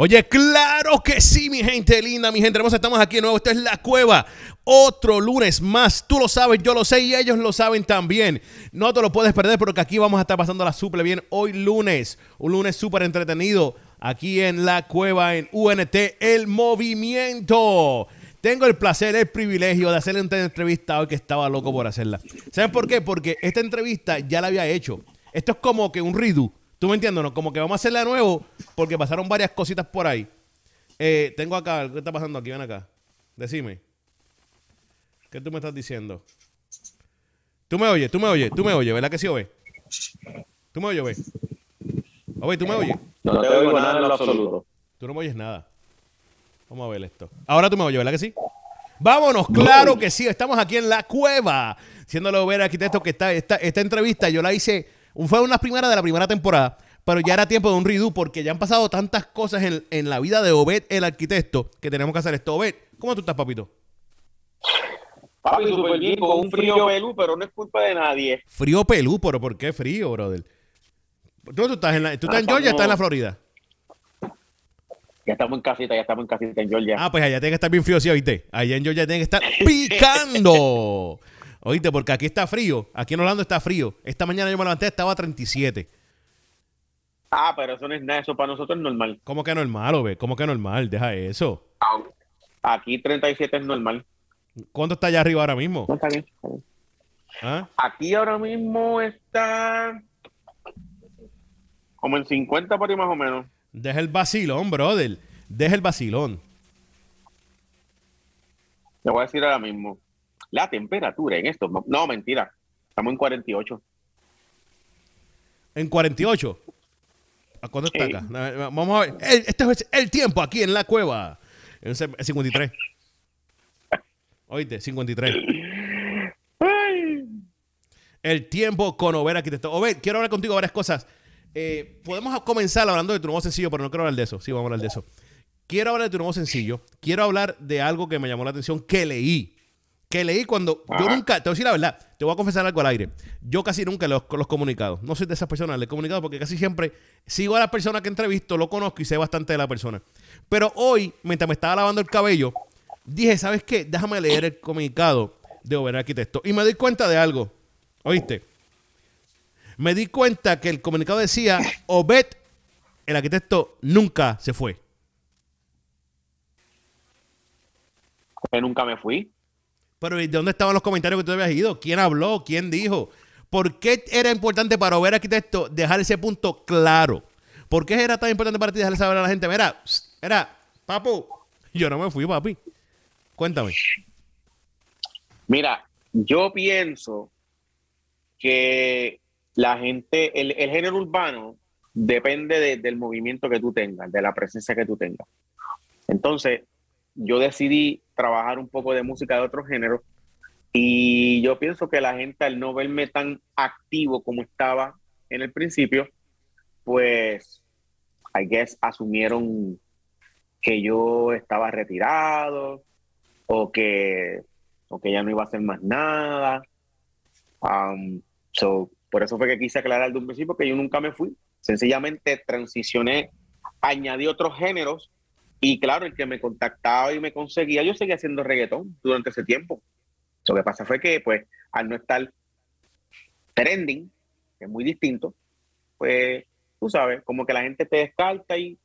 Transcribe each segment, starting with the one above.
Oye, claro que sí, mi gente linda, mi gente hermosa. Estamos aquí de nuevo. Esto es La Cueva. Otro lunes más. Tú lo sabes, yo lo sé y ellos lo saben también. No te lo puedes perder porque aquí vamos a estar pasando la súper bien hoy lunes. Un lunes súper entretenido aquí en La Cueva, en UNT, El Movimiento. Tengo el placer, el privilegio de hacerle una entrevista hoy que estaba loco por hacerla. ¿Saben por qué? Porque esta entrevista ya la había hecho. Esto es como que un redo. ¿Tú me entiendes? No? Como que vamos a hacerla de nuevo porque pasaron varias cositas por ahí. Eh, tengo acá, ¿qué está pasando aquí? Ven acá. Decime. ¿Qué tú me estás diciendo? Tú me oyes, tú me oyes, tú me oyes, ¿verdad que sí, Obe? Tú me oyes, Obe. Obe, tú me oyes. No te oigo nada en lo absoluto. Tú no me oyes nada. Vamos a ver esto. Ahora tú me oyes, ¿verdad que sí? Vámonos, claro que sí. Estamos aquí en la cueva. Siéndolo ver arquitecto que está esta, esta entrevista yo la hice fue una primera de la primera temporada, pero ya era tiempo de un redo porque ya han pasado tantas cosas en, la vida de Obed, el arquitecto, que tenemos que hacer esto. Obed, ¿cómo tú estás, papito? Papi, súper bien, con un frío pelú, pero no es culpa de nadie. Frío pelú, pero ¿por qué frío, brother? ¿Tú, estás en, la, ¿tú estás en Georgia o estás en la Florida? Ya estamos en casita, ya estamos en casita en Georgia. Ah, pues allá tiene que estar bien frío, ¿sí, oíste? Allá en Georgia tiene que estar picando. Oíste, porque aquí está frío. Aquí en Orlando está frío. Esta mañana yo me levanté, estaba a 37. Ah, pero eso no es nada, eso para nosotros es normal. ¿Cómo que normal, ve? ¿Cómo que normal? Deja eso. Aquí 37 es normal. ¿Cuánto está allá arriba ahora mismo? No, está bien. ¿Ah? Aquí ahora mismo está como en 50 por ahí más o menos. Deja el vacilón, brother. Deja el vacilón. Te voy a decir ahora mismo. La temperatura en esto, no, mentira, estamos en 48. ¿En 48? ¿A cuánto está acá? Vamos a ver. este es el tiempo aquí en la cueva. En 53. Oíste, 53. El tiempo con Over Arquitecto. Over, quiero hablar contigo varias cosas. Eh, podemos comenzar hablando de tu nuevo sencillo, pero no quiero hablar de eso. Sí, vamos a hablar de eso. Quiero hablar de tu nuevo sencillo. Quiero hablar de algo que me llamó la atención que leí que leí cuando. Yo nunca, te voy a decir la verdad, te voy a confesar algo al aire. Yo casi nunca los, los comunicados. No soy de esas personas, le he comunicado porque casi siempre sigo a la persona que entrevisto, lo conozco y sé bastante de la persona. Pero hoy, mientras me estaba lavando el cabello, dije, ¿sabes qué? Déjame leer el comunicado de Over Arquitecto. Y me di cuenta de algo. ¿Oíste? Me di cuenta que el comunicado decía, Obed, el arquitecto, nunca se fue. Que nunca me fui. Pero ¿de dónde estaban los comentarios que tú habías ido? ¿Quién habló? ¿Quién dijo? ¿Por qué era importante para ver arquitecto dejar ese punto claro? ¿Por qué era tan importante para ti dejarle saber a la gente? Mira, era, papu, yo no me fui, papi. Cuéntame. Mira, yo pienso que la gente, el, género urbano depende del movimiento que tú tengas, de la presencia que tú tengas. Entonces, yo decidí trabajar un poco de música de otro género y yo pienso que la gente al no verme tan activo como estaba en el principio, pues, I guess, asumieron que yo estaba retirado o que, o que ya no iba a hacer más nada. Um, so, por eso fue que quise aclarar de un principio que yo nunca me fui. Sencillamente transicioné, añadí otros géneros y claro, el que me contactaba y me conseguía, yo seguía haciendo reggaetón durante ese tiempo. Lo que pasa fue que, pues, al no estar trending, que es muy distinto, pues, tú sabes, como que la gente te descarta y...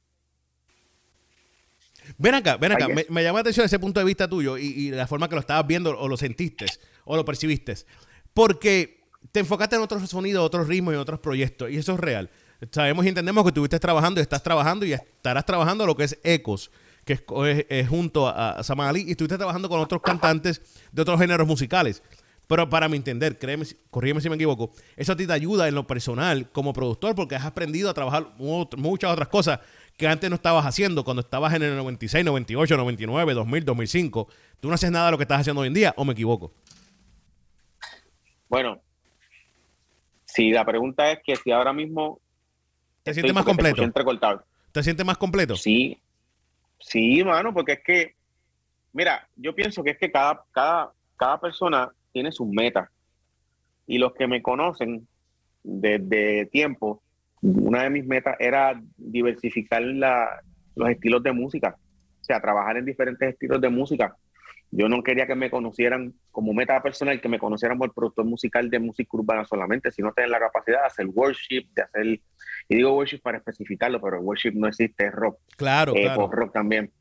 Ven acá, ven acá, me, llama la atención ese punto de vista tuyo y, y, la forma que lo estabas viendo o lo sentiste o lo percibiste. Porque te enfocaste en otros sonidos, otros ritmos y otros proyectos y eso es real sabemos y entendemos que estuviste trabajando y estás trabajando y estarás trabajando lo que es Ecos, que es, junto a, Saman Ali, y estuviste trabajando con otros cantantes de otros géneros musicales. Pero para mi entender, créeme, corrígeme si me equivoco, eso a ti te ayuda en lo personal como productor porque has aprendido a trabajar muchas otras cosas que antes no estabas haciendo cuando estabas en el 96, 98, 99, 2000, 2005. Tú no haces nada de lo que estás haciendo hoy en día, ¿o me equivoco? Bueno, si la pregunta es que si ahora mismo ¿Te sientes más completo? Te, sientes más completo? Sí, sí, mano, porque es que, mira, yo pienso que es que cada, cada, cada persona tiene sus metas. Y los que me conocen desde tiempo, una de mis metas era diversificar la, los estilos de música, o sea, trabajar en diferentes estilos de música. Yo no quería que me conocieran como meta personal, que me conocieran por productor musical de música urbana solamente, sino tener la capacidad de hacer worship, de hacer, y digo worship para especificarlo, pero el worship no existe, es rock. Claro, eh, claro. rock también.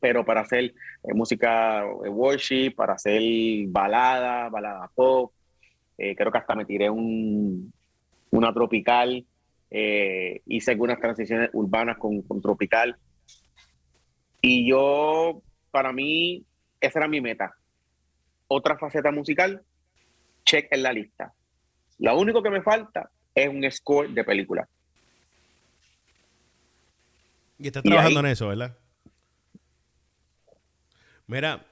Pero para hacer eh, música eh, worship, para hacer balada, balada pop, creo que hasta me tiré un, una tropical, hice algunas transiciones urbanas con, con tropical. Y yo, para mí, esa era mi meta. Otra faceta musical, check en la lista. Lo único que me falta es un score de película. Y estás Y trabajando ahí- en eso, ¿verdad? Mira,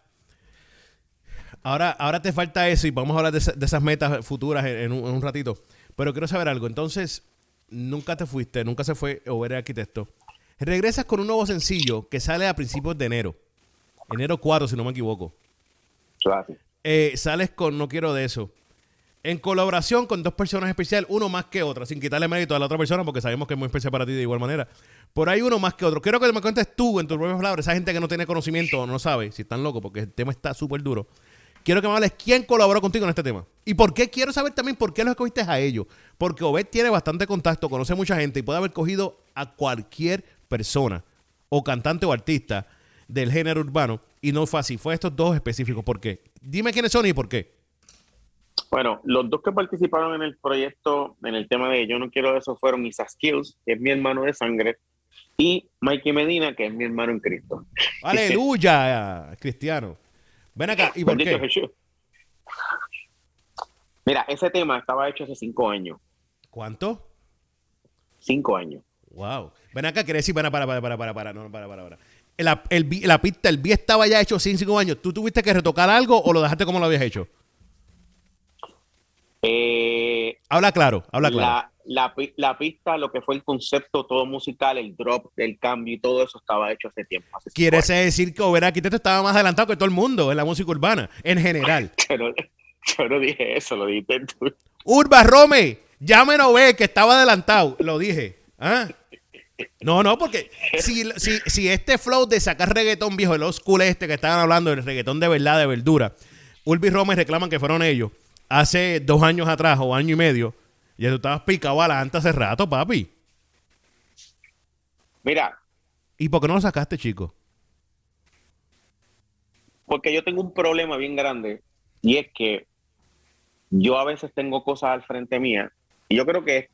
ahora, ahora te falta eso y vamos a hablar de, esa- de esas metas futuras en, en un, en un ratito. Pero quiero saber algo. Entonces, nunca te fuiste, nunca se fue o eres arquitecto. Regresas con un nuevo sencillo que sale a principios de enero. Enero 4, si no me equivoco. Eh, sales con No Quiero de Eso. En colaboración con dos personas especiales, uno más que otro, sin quitarle mérito a la otra persona, porque sabemos que es muy especial para ti de igual manera. Por ahí uno más que otro. Quiero que me cuentes tú, en tus propias palabras, esa gente que no tiene conocimiento o no sabe, si están locos, porque el tema está súper duro. Quiero que me hables quién colaboró contigo en este tema. Y por qué, quiero saber también por qué los escogiste a ellos. Porque Obed tiene bastante contacto, conoce mucha gente y puede haber cogido a cualquier persona, o cantante o artista del género urbano, y no fue así. Fue estos dos específicos. ¿Por qué? Dime quiénes son y por qué. Bueno, los dos que participaron en el proyecto, en el tema de Yo no quiero eso, fueron Isa Skills, que es mi hermano de sangre, y Mikey Medina, que es mi hermano en Cristo. Aleluya, Cristiano. Ven acá. ¿Y por Bendito qué? Jesús. Mira, ese tema estaba hecho hace cinco años. ¿Cuánto? Cinco años. Wow. Ven acá, quiere decir, para, para, para, para, para, para, no, para, para, para. La, el, la pista, el beat estaba ya hecho sin cinco años. ¿Tú tuviste que retocar algo o lo dejaste como lo habías hecho? Eh, Habla claro, habla claro. la, la, pi- la pista, lo que fue el concepto todo musical, el drop, el cambio y todo eso estaba hecho hace tiempo. hace cinco Quiere años. decir que Over Arquitecto estaba más adelantado que todo el mundo en la música urbana, en general. Yo no, yo no dije eso, lo dijiste tú. Urba Rome, llámenos ve que estaba adelantado. Lo dije. ¿Ah? No, no, porque si, si, si este flow de sacar reggaetón viejo, el old school este que estaban hablando, el reggaetón de verdad, de verdura, Urbi y Rome reclaman que fueron ellos hace dos años atrás o año y medio. Y tú estabas picado adelante hace rato, papi. Mira, ¿Y por qué no lo sacaste, chico? porque yo tengo un problema bien grande y es que yo a veces tengo cosas al frente mía y yo creo que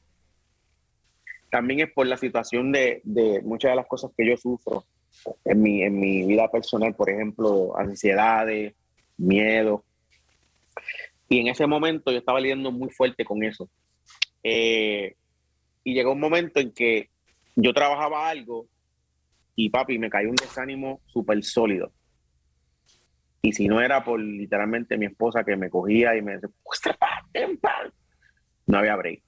también es por la situación de, de muchas de las cosas que yo sufro en mi, en mi vida personal, por ejemplo, ansiedades, miedo. Y en ese momento yo estaba lidiando muy fuerte con eso. Eh, y llegó un momento en que yo trabajaba algo y papi, me cayó un desánimo súper sólido. Y si no era por literalmente mi esposa que me cogía y me decía, "Pues, trepate en paz", no había break.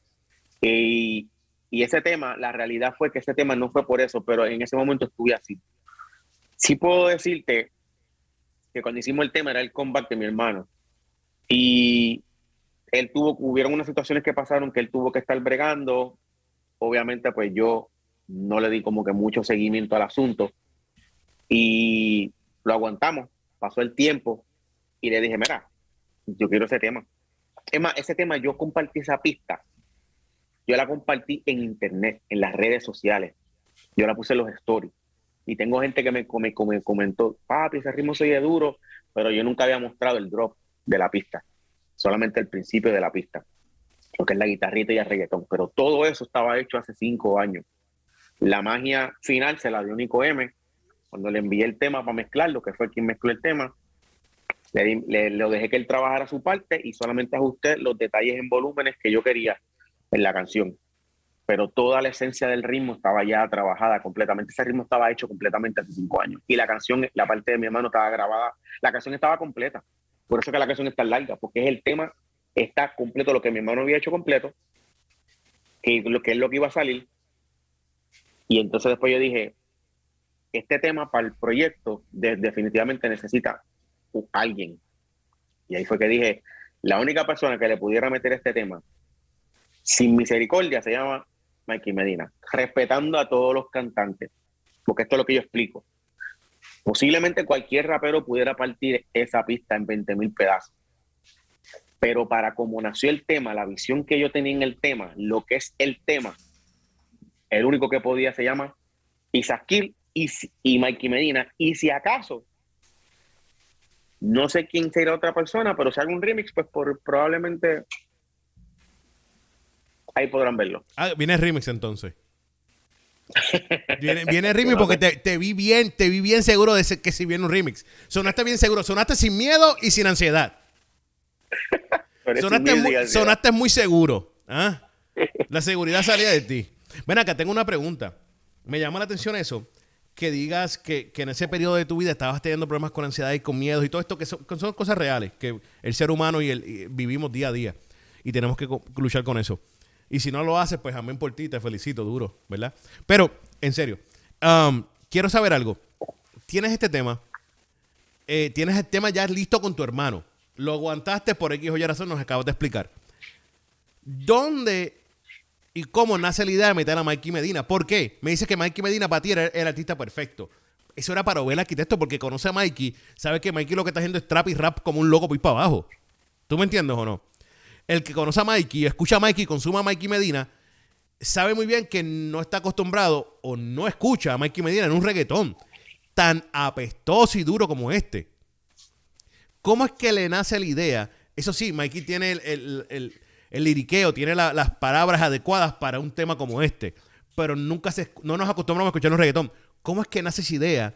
Y, y ese tema, la realidad fue que ese tema no fue por eso, pero en ese momento estuve así. Sí puedo decirte que cuando hicimos el tema era el comeback de mi hermano. Y él tuvo, hubieron unas situaciones que pasaron que él tuvo que estar bregando. Obviamente, pues yo no le di como que mucho seguimiento al asunto. Y lo aguantamos. Pasó el tiempo y le dije, mira, yo quiero ese tema. Ese tema yo compartí esa pista. Yo la compartí en internet, en las redes sociales. Yo la puse en los stories. Y tengo gente que me, me, me comentó, papi, ese ritmo se oye duro, pero yo nunca había mostrado el drop de la pista. Solamente el principio de la pista. Lo que es la guitarrita y el reggaetón. Pero todo eso estaba hecho hace cinco años. La magia final se la dio Nico M. Cuando le envié el tema para mezclarlo, que fue quien mezcló el tema, le, le- dejé que él trabajara su parte y solamente ajusté los detalles en volúmenes que yo quería en la canción. Pero toda la esencia del ritmo estaba ya trabajada completamente. Ese ritmo estaba hecho completamente hace cinco años. Y la canción, la parte de mi hermano estaba grabada. La canción estaba completa. Por eso que la canción es tan larga, porque es el tema, está completo, lo que mi hermano había hecho completo, que, lo, que es lo que iba a salir. Y entonces después yo dije, este tema para el proyecto de- definitivamente necesita alguien. Y ahí fue que dije, la única persona que le pudiera meter este tema sin misericordia se llama Mikey Medina, respetando a todos los cantantes. porque esto es lo que yo explico. Posiblemente cualquier rapero pudiera partir esa pista en 20 mil pedazos. Pero para cómo nació el tema, la visión que yo tenía en el tema, lo que es el tema, el único que podía se llama Isaac Kill y, y Mikey Medina. Y si acaso, no sé quién será otra persona, pero si hago un remix, pues por, probablemente ahí podrán verlo. Ah, viene remix entonces. Viene, remix porque te, vi bien, te vi bien seguro de que si viene un remix. Sonaste bien seguro, sonaste sin miedo y sin ansiedad. sonaste, muy, sonaste muy seguro. ¿ah? La seguridad salía de ti. Ven acá, tengo una pregunta. Me llama la atención eso, que digas que, en ese periodo de tu vida estabas teniendo problemas con ansiedad y con miedo y todo esto, que son, cosas reales, que el ser humano y el vivimos día a día y tenemos que luchar con eso. Y si no lo haces, pues amén por ti, te felicito duro, ¿verdad? Pero, en serio, um, quiero saber algo. Tienes este tema, eh, tienes el tema ya listo con tu hermano. Lo aguantaste por X o Y razón, nos acabas de explicar. ¿Dónde y cómo nace la idea de meter a Mikey Medina? ¿Por qué? Me dice que Mikey Medina para ti era el artista perfecto. Eso era para ver el arquitecto porque conoce a Mikey, sabe que Mikey lo que está haciendo es trap y rap como un loco por ir para abajo. ¿Tú me entiendes o no? El que conoce a Mikey, escucha a Mikey, consuma a Mikey Medina, sabe muy bien que no está acostumbrado o no escucha a Mikey Medina en un reggaetón tan apestoso y duro como este. ¿Cómo es que le nace la idea? Eso sí, Mikey tiene el, liriqueo, tiene las palabras adecuadas para un tema como este, pero nunca se, no nos acostumbramos a escuchar un reggaetón. ¿Cómo es que nace esa idea?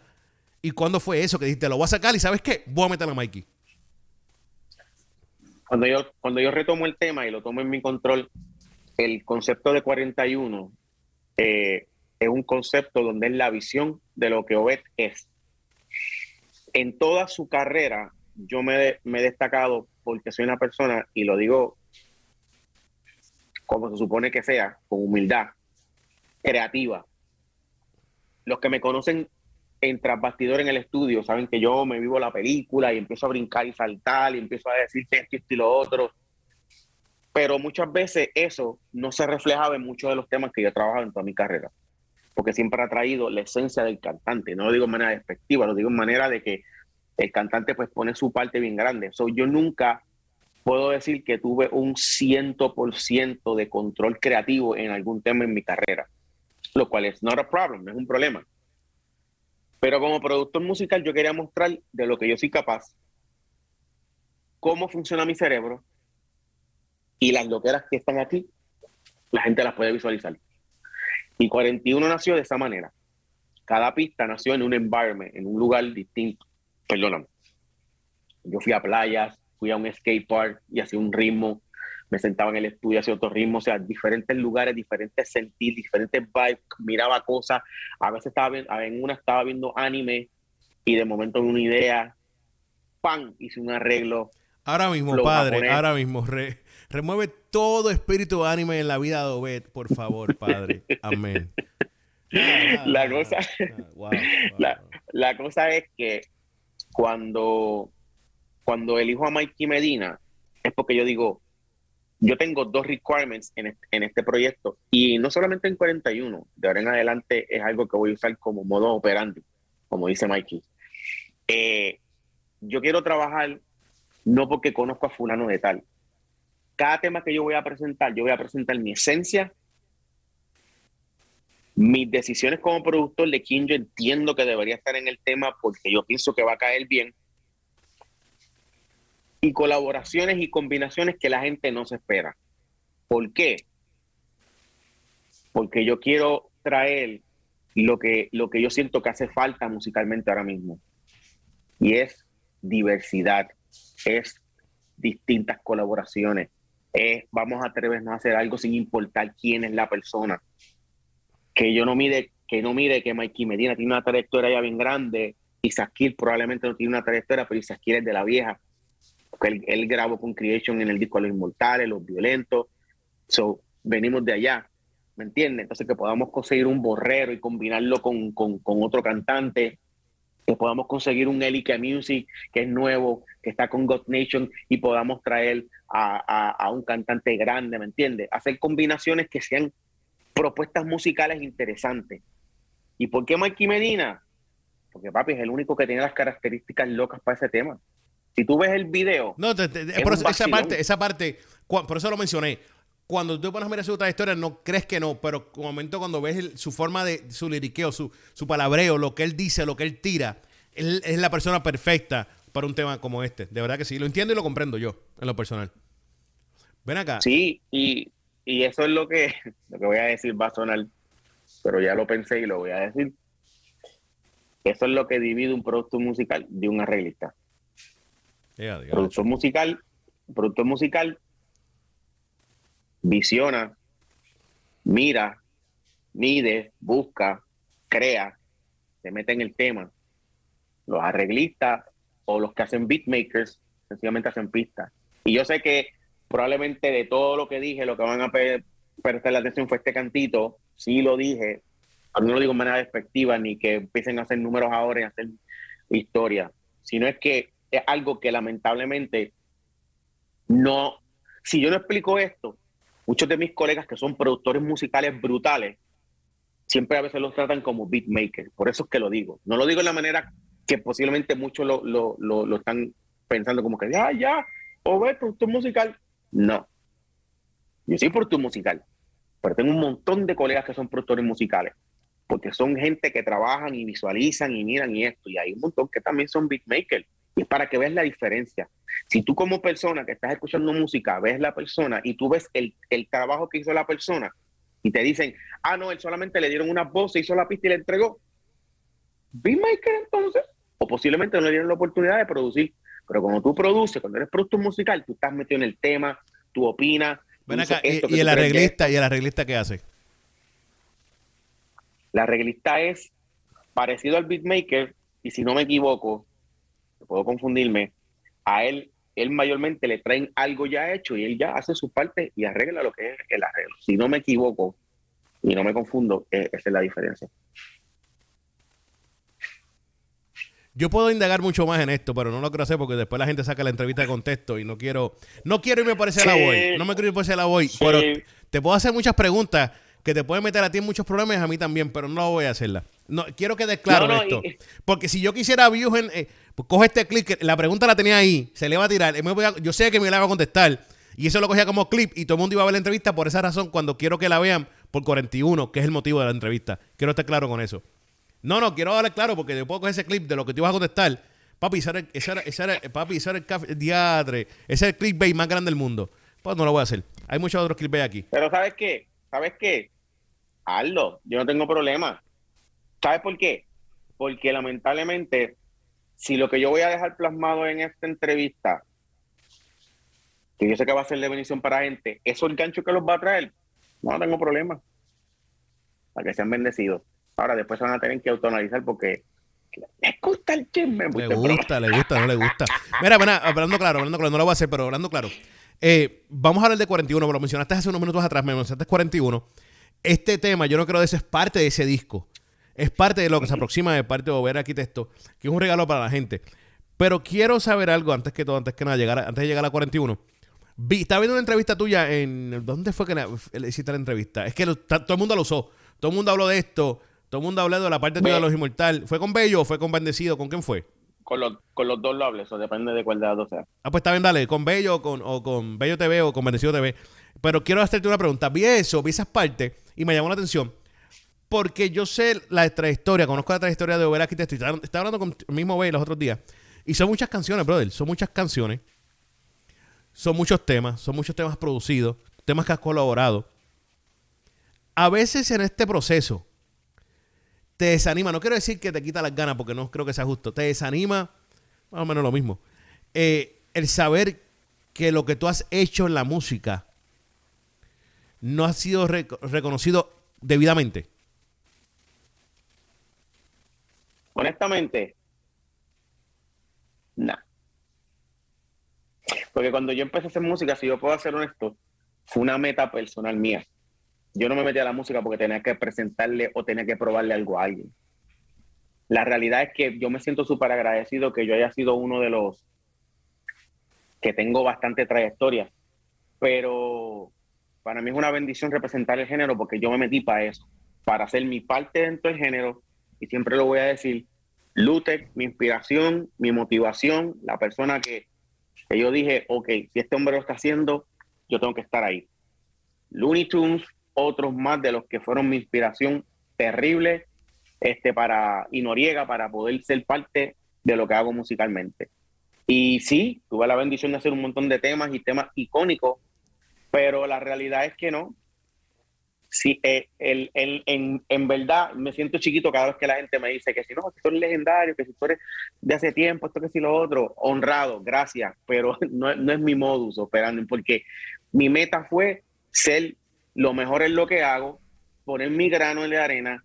¿Y cuándo fue eso que dijiste, lo voy a sacar y sabes qué? Voy a meter a Mikey cuando yo, cuando yo retomo el tema y lo tomo en mi control, el concepto de 41 eh, es un concepto donde es la visión de lo que Obed es. En toda su carrera, yo me, me he destacado porque soy una persona, y lo digo como se supone que sea, con humildad, creativa. Los que me conocen en bastidor en el estudio, saben que yo me vivo la película y empiezo a brincar y saltar y empiezo a decir esto y lo otro. Pero muchas veces eso no se reflejaba en muchos de los temas que yo he trabajado en toda mi carrera. Porque siempre ha traído la esencia del cantante. No lo digo en manera despectiva, lo digo en manera de que el cantante pues pone su parte bien grande. So, yo nunca puedo decir que tuve un ciento por ciento de control creativo en algún tema en mi carrera. Lo cual es not a problem, no es un problema pero como productor musical yo quería mostrar de lo que yo soy capaz, cómo funciona mi cerebro y las loqueras que están aquí, la gente las puede visualizar. Y 41 nació de esa manera. Cada pista nació en un environment, en un lugar distinto. Perdóname. Yo fui a playas, fui a un skate park y hacía un ritmo me sentaba en el estudio, hacía otro ritmo, o sea, diferentes lugares, diferentes sentir, diferentes vibes, miraba cosas, a veces estaba viendo, en una estaba viendo anime y de momento una idea, ¡pam! hice un arreglo. Ahora mismo, padre, ahora mismo, remueve todo espíritu anime en la vida de Obed, por favor, padre. Amén. la cosa, la, la cosa es que cuando, cuando elijo a Mikey Medina, es porque yo digo, yo tengo dos requirements en este, proyecto y no solamente en 41, de ahora en adelante es algo que voy a usar como modo operante, como dice Mikey. Eh, yo quiero trabajar no porque conozco a fulano de tal. Cada tema que yo voy a presentar, yo voy a presentar mi esencia, mis decisiones como productor de quien yo entiendo que debería estar en el tema porque yo pienso que va a caer bien y colaboraciones y combinaciones que la gente no se espera. ¿Por qué? Porque yo quiero traer lo que, lo que yo siento que hace falta musicalmente ahora mismo. Y es diversidad, es distintas colaboraciones, es vamos a atrevernos a hacer algo sin importar quién es la persona. Que yo no mire, que no mire que Mikey Medina tiene una trayectoria ya bien grande, y Kill probablemente no tiene una trayectoria, pero Isaac es de la vieja él, grabó con Creation en el disco Los Inmortales, Los Violentos. So, venimos de allá, ¿me entiendes? Entonces, que podamos conseguir un borrero y combinarlo con, con, con otro cantante, que podamos conseguir un Elika Music que es nuevo, que está con God Nation y podamos traer a, a, a un cantante grande, ¿me entiendes? Hacer combinaciones que sean propuestas musicales interesantes. ¿Y por qué Mikey Medina? Porque papi es el único que tiene las características locas para ese tema. Si tú ves el video. No, esa parte, esa parte, por eso lo mencioné. Cuando tú pones a mirar su trayectoria, no crees que no, pero un momento cuando ves su forma de su liriqueo, su, su palabreo, lo que él dice, lo que él tira, él es la persona perfecta para un tema como este. De verdad que sí, lo entiendo y lo comprendo yo, en lo personal. Ven acá. Sí, y, eso es lo que, lo que voy a decir, va a sonar, pero ya lo pensé y lo voy a decir. Eso es lo que divide un producto musical de un arreglista. Productor musical, productor musical visiona, mira, mide, busca, crea, se mete en el tema. Los arreglistas o los que hacen beatmakers sencillamente hacen pistas. Y yo sé que probablemente de todo lo que dije, lo que van a prestar la atención fue este cantito. Sí lo dije, no lo digo de manera despectiva, ni que empiecen a hacer números ahora y hacer historia, sino es que es algo que lamentablemente no, si yo no explico esto, muchos de mis colegas que son productores musicales brutales, siempre a veces los tratan como beatmakers. Por eso es que lo digo. No lo digo de la manera que posiblemente muchos lo, lo, lo, están pensando como que, ya, ya, o ve productor musical. No. Yo soy productor musical, pero tengo un montón de colegas que son productores musicales, porque son gente que trabajan y visualizan y miran y esto, y hay un montón que también son beatmakers. Y es para que veas la diferencia. Si tú como persona que estás escuchando música ves la persona y tú ves el, el trabajo que hizo la persona y te dicen, ah, no, él solamente le dieron una voz, se hizo la pista y le entregó, beatmaker entonces, o posiblemente no le dieron la oportunidad de producir. Pero cuando tú produces, cuando eres productor musical, tú estás metido en el tema, tú opinas. y, el arreglista, ¿y el arreglista qué hace? La arreglista es parecido al beatmaker, y si no me equivoco, puedo confundirme, a él, él mayormente le traen algo ya hecho y él ya hace su parte y arregla lo que es el arreglo. Si no me equivoco y no me confundo, e, esa es la diferencia. Yo puedo indagar mucho más en esto, pero no lo quiero hacer porque después la gente saca la entrevista de contexto y no quiero, no quiero irme por ese la voy, no me quiero ir por ese la voy, pero te puedo hacer muchas preguntas que te pueden meter a ti en muchos problemas, a mí también, pero no voy a hacerla. No, quiero que claro esto. porque si yo quisiera views en, eh, pues coge este clip, la pregunta la tenía ahí, se le va a tirar, yo sé que me la va a contestar, y eso lo cogía como clip, y todo el mundo iba a ver la entrevista por esa razón, cuando quiero que la vean por 41, que es el motivo de la entrevista. Quiero estar claro con eso. No, no, quiero hablar claro, porque yo puedo coger ese clip de lo que te ibas a contestar. Papi, ese era, ese era, papi, ese era el café, diadre, ese es el clickbait más grande del mundo. Pues no lo voy a hacer. Hay muchos otros clickbait aquí. Pero ¿sabes qué? ¿Sabes qué? Hazlo, yo no tengo problema. ¿Sabes por qué? Porque lamentablemente si lo que yo voy a dejar plasmado en esta entrevista, que yo sé que va a ser de bendición para gente, eso el gancho que los va a traer, no tengo problema. Para que sean bendecidos. Ahora después se van a tener que autonalizar porque les gusta el chisme. Le gusta, le gusta, no le gusta. Mira, mira, hablando claro, hablando claro, no lo voy a hacer, pero hablando claro. Eh, vamos a hablar de 41, lo mencionaste hace unos minutos atrás, me mencionaste 41. Este tema, yo no creo que eso es parte de ese disco es parte de lo que se aproxima de parte de Over Arquitecto, que es un regalo para la gente. Pero quiero saber algo antes que todo, antes que nada, llegar antes de llegar a 41. Vi, estaba viendo una entrevista tuya en. ¿Dónde fue que le hiciste la entrevista? Es que todo el mundo lo usó. Todo el mundo habló de esto. Todo el mundo habló de la parte de los inmortal. ¿Fue con Bello o fue con Bendecido? ¿Con quién fue? Con los, con los dos lo hablé, eso depende de cuál de las dos sea. Ah, pues está bien, dale, con Bello o con, o con Bello TV o con Bendecido TV. Pero quiero hacerte una pregunta. Vi eso, vi esas partes y me llamó la atención porque yo sé la trayectoria, conozco la trayectoria de Over Arquitecto. Estaba, estaba hablando con el mismo B los otros días. Y son muchas canciones, brother. Son muchas canciones. Son muchos temas. Son muchos temas producidos. Temas que has colaborado. A veces en este proceso te desanima. No quiero decir que te quita las ganas porque no creo que sea justo. Te desanima, más o menos lo mismo. Eh, el saber que lo que tú has hecho en la música no ha sido reconocido debidamente. Honestamente, no. Porque cuando yo empecé a hacer música, si yo puedo ser honesto, fue una meta personal mía. Yo no me metí a la música porque tenía que presentarle o tenía que probarle algo a alguien. La realidad es que yo me siento súper agradecido que yo haya sido uno de los que tengo bastante trayectoria, pero para mí es una bendición representar el género porque yo me metí para eso, para hacer mi parte dentro del género, y siempre lo voy a decir, Lutec, mi inspiración, mi motivación, la persona que, que yo dije, ok, si este hombre lo está haciendo, yo tengo que estar ahí. Looney Tunes, otros más de los que fueron mi inspiración terrible este, para, y Noriega para poder ser parte de lo que hago musicalmente. Y sí, tuve la bendición de hacer un montón de temas y temas icónicos, pero la realidad es que no. Sí, eh, el, el, en, en, verdad me siento chiquito cada vez que la gente me dice que si no, que tú eres legendario, que si tú eres de hace tiempo, esto que si lo otro, honrado, gracias, pero no, no es mi modus operandi, porque mi meta fue ser lo mejor en lo que hago, poner mi grano en la arena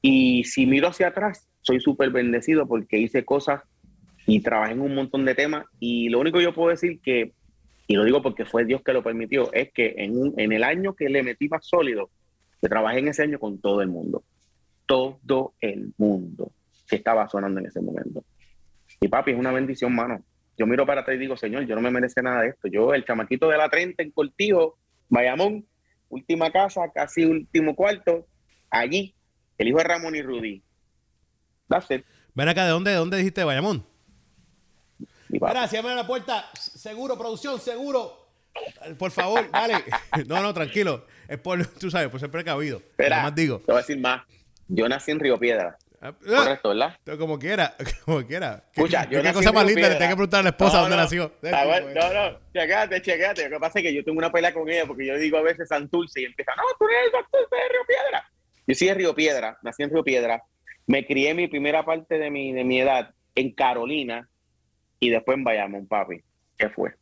y si miro hacia atrás, soy súper bendecido porque hice cosas y trabajé en un montón de temas y lo único que yo puedo decir que, y lo digo porque fue Dios que lo permitió, es que en, un, en el año que le metí más sólido, que trabajé en ese año con todo el mundo, todo el mundo que estaba sonando en ese momento. Y papi, es una bendición, mano. Yo miro para atrás y digo, Señor, yo no me merece nada de esto. Yo, el chamaquito de la 30 en Cortijo, Bayamón, última casa, casi último cuarto, allí, el hijo de Ramón y Rudy. Ven acá, ¿de dónde, de dónde dijiste Bayamón? Gracias, a la puerta. Seguro, producción, seguro. Por favor, dale. No, no, tranquilo. Es por, tú sabes, por ser precavido. Espera, más digo. Te voy a decir más. Yo nací en Río Piedra. Ah, Correcto, ¿verdad? Como quiera, como quiera. Escucha, yo ¿Qué cosa más linda? Le tengo que preguntar a la esposa dónde nació. Ah, no, no, chequéate, chequéate. Lo que pasa es que yo tengo una pelea con ella porque yo digo a veces Santurce y empieza, no, tú eres Santurce de Río Piedra. Yo sí de Río Piedra, nací en Río Piedra. Me crié mi primera parte de mi, de mi edad en Carolina y después en Bayamón, papi. ¿Qué fue?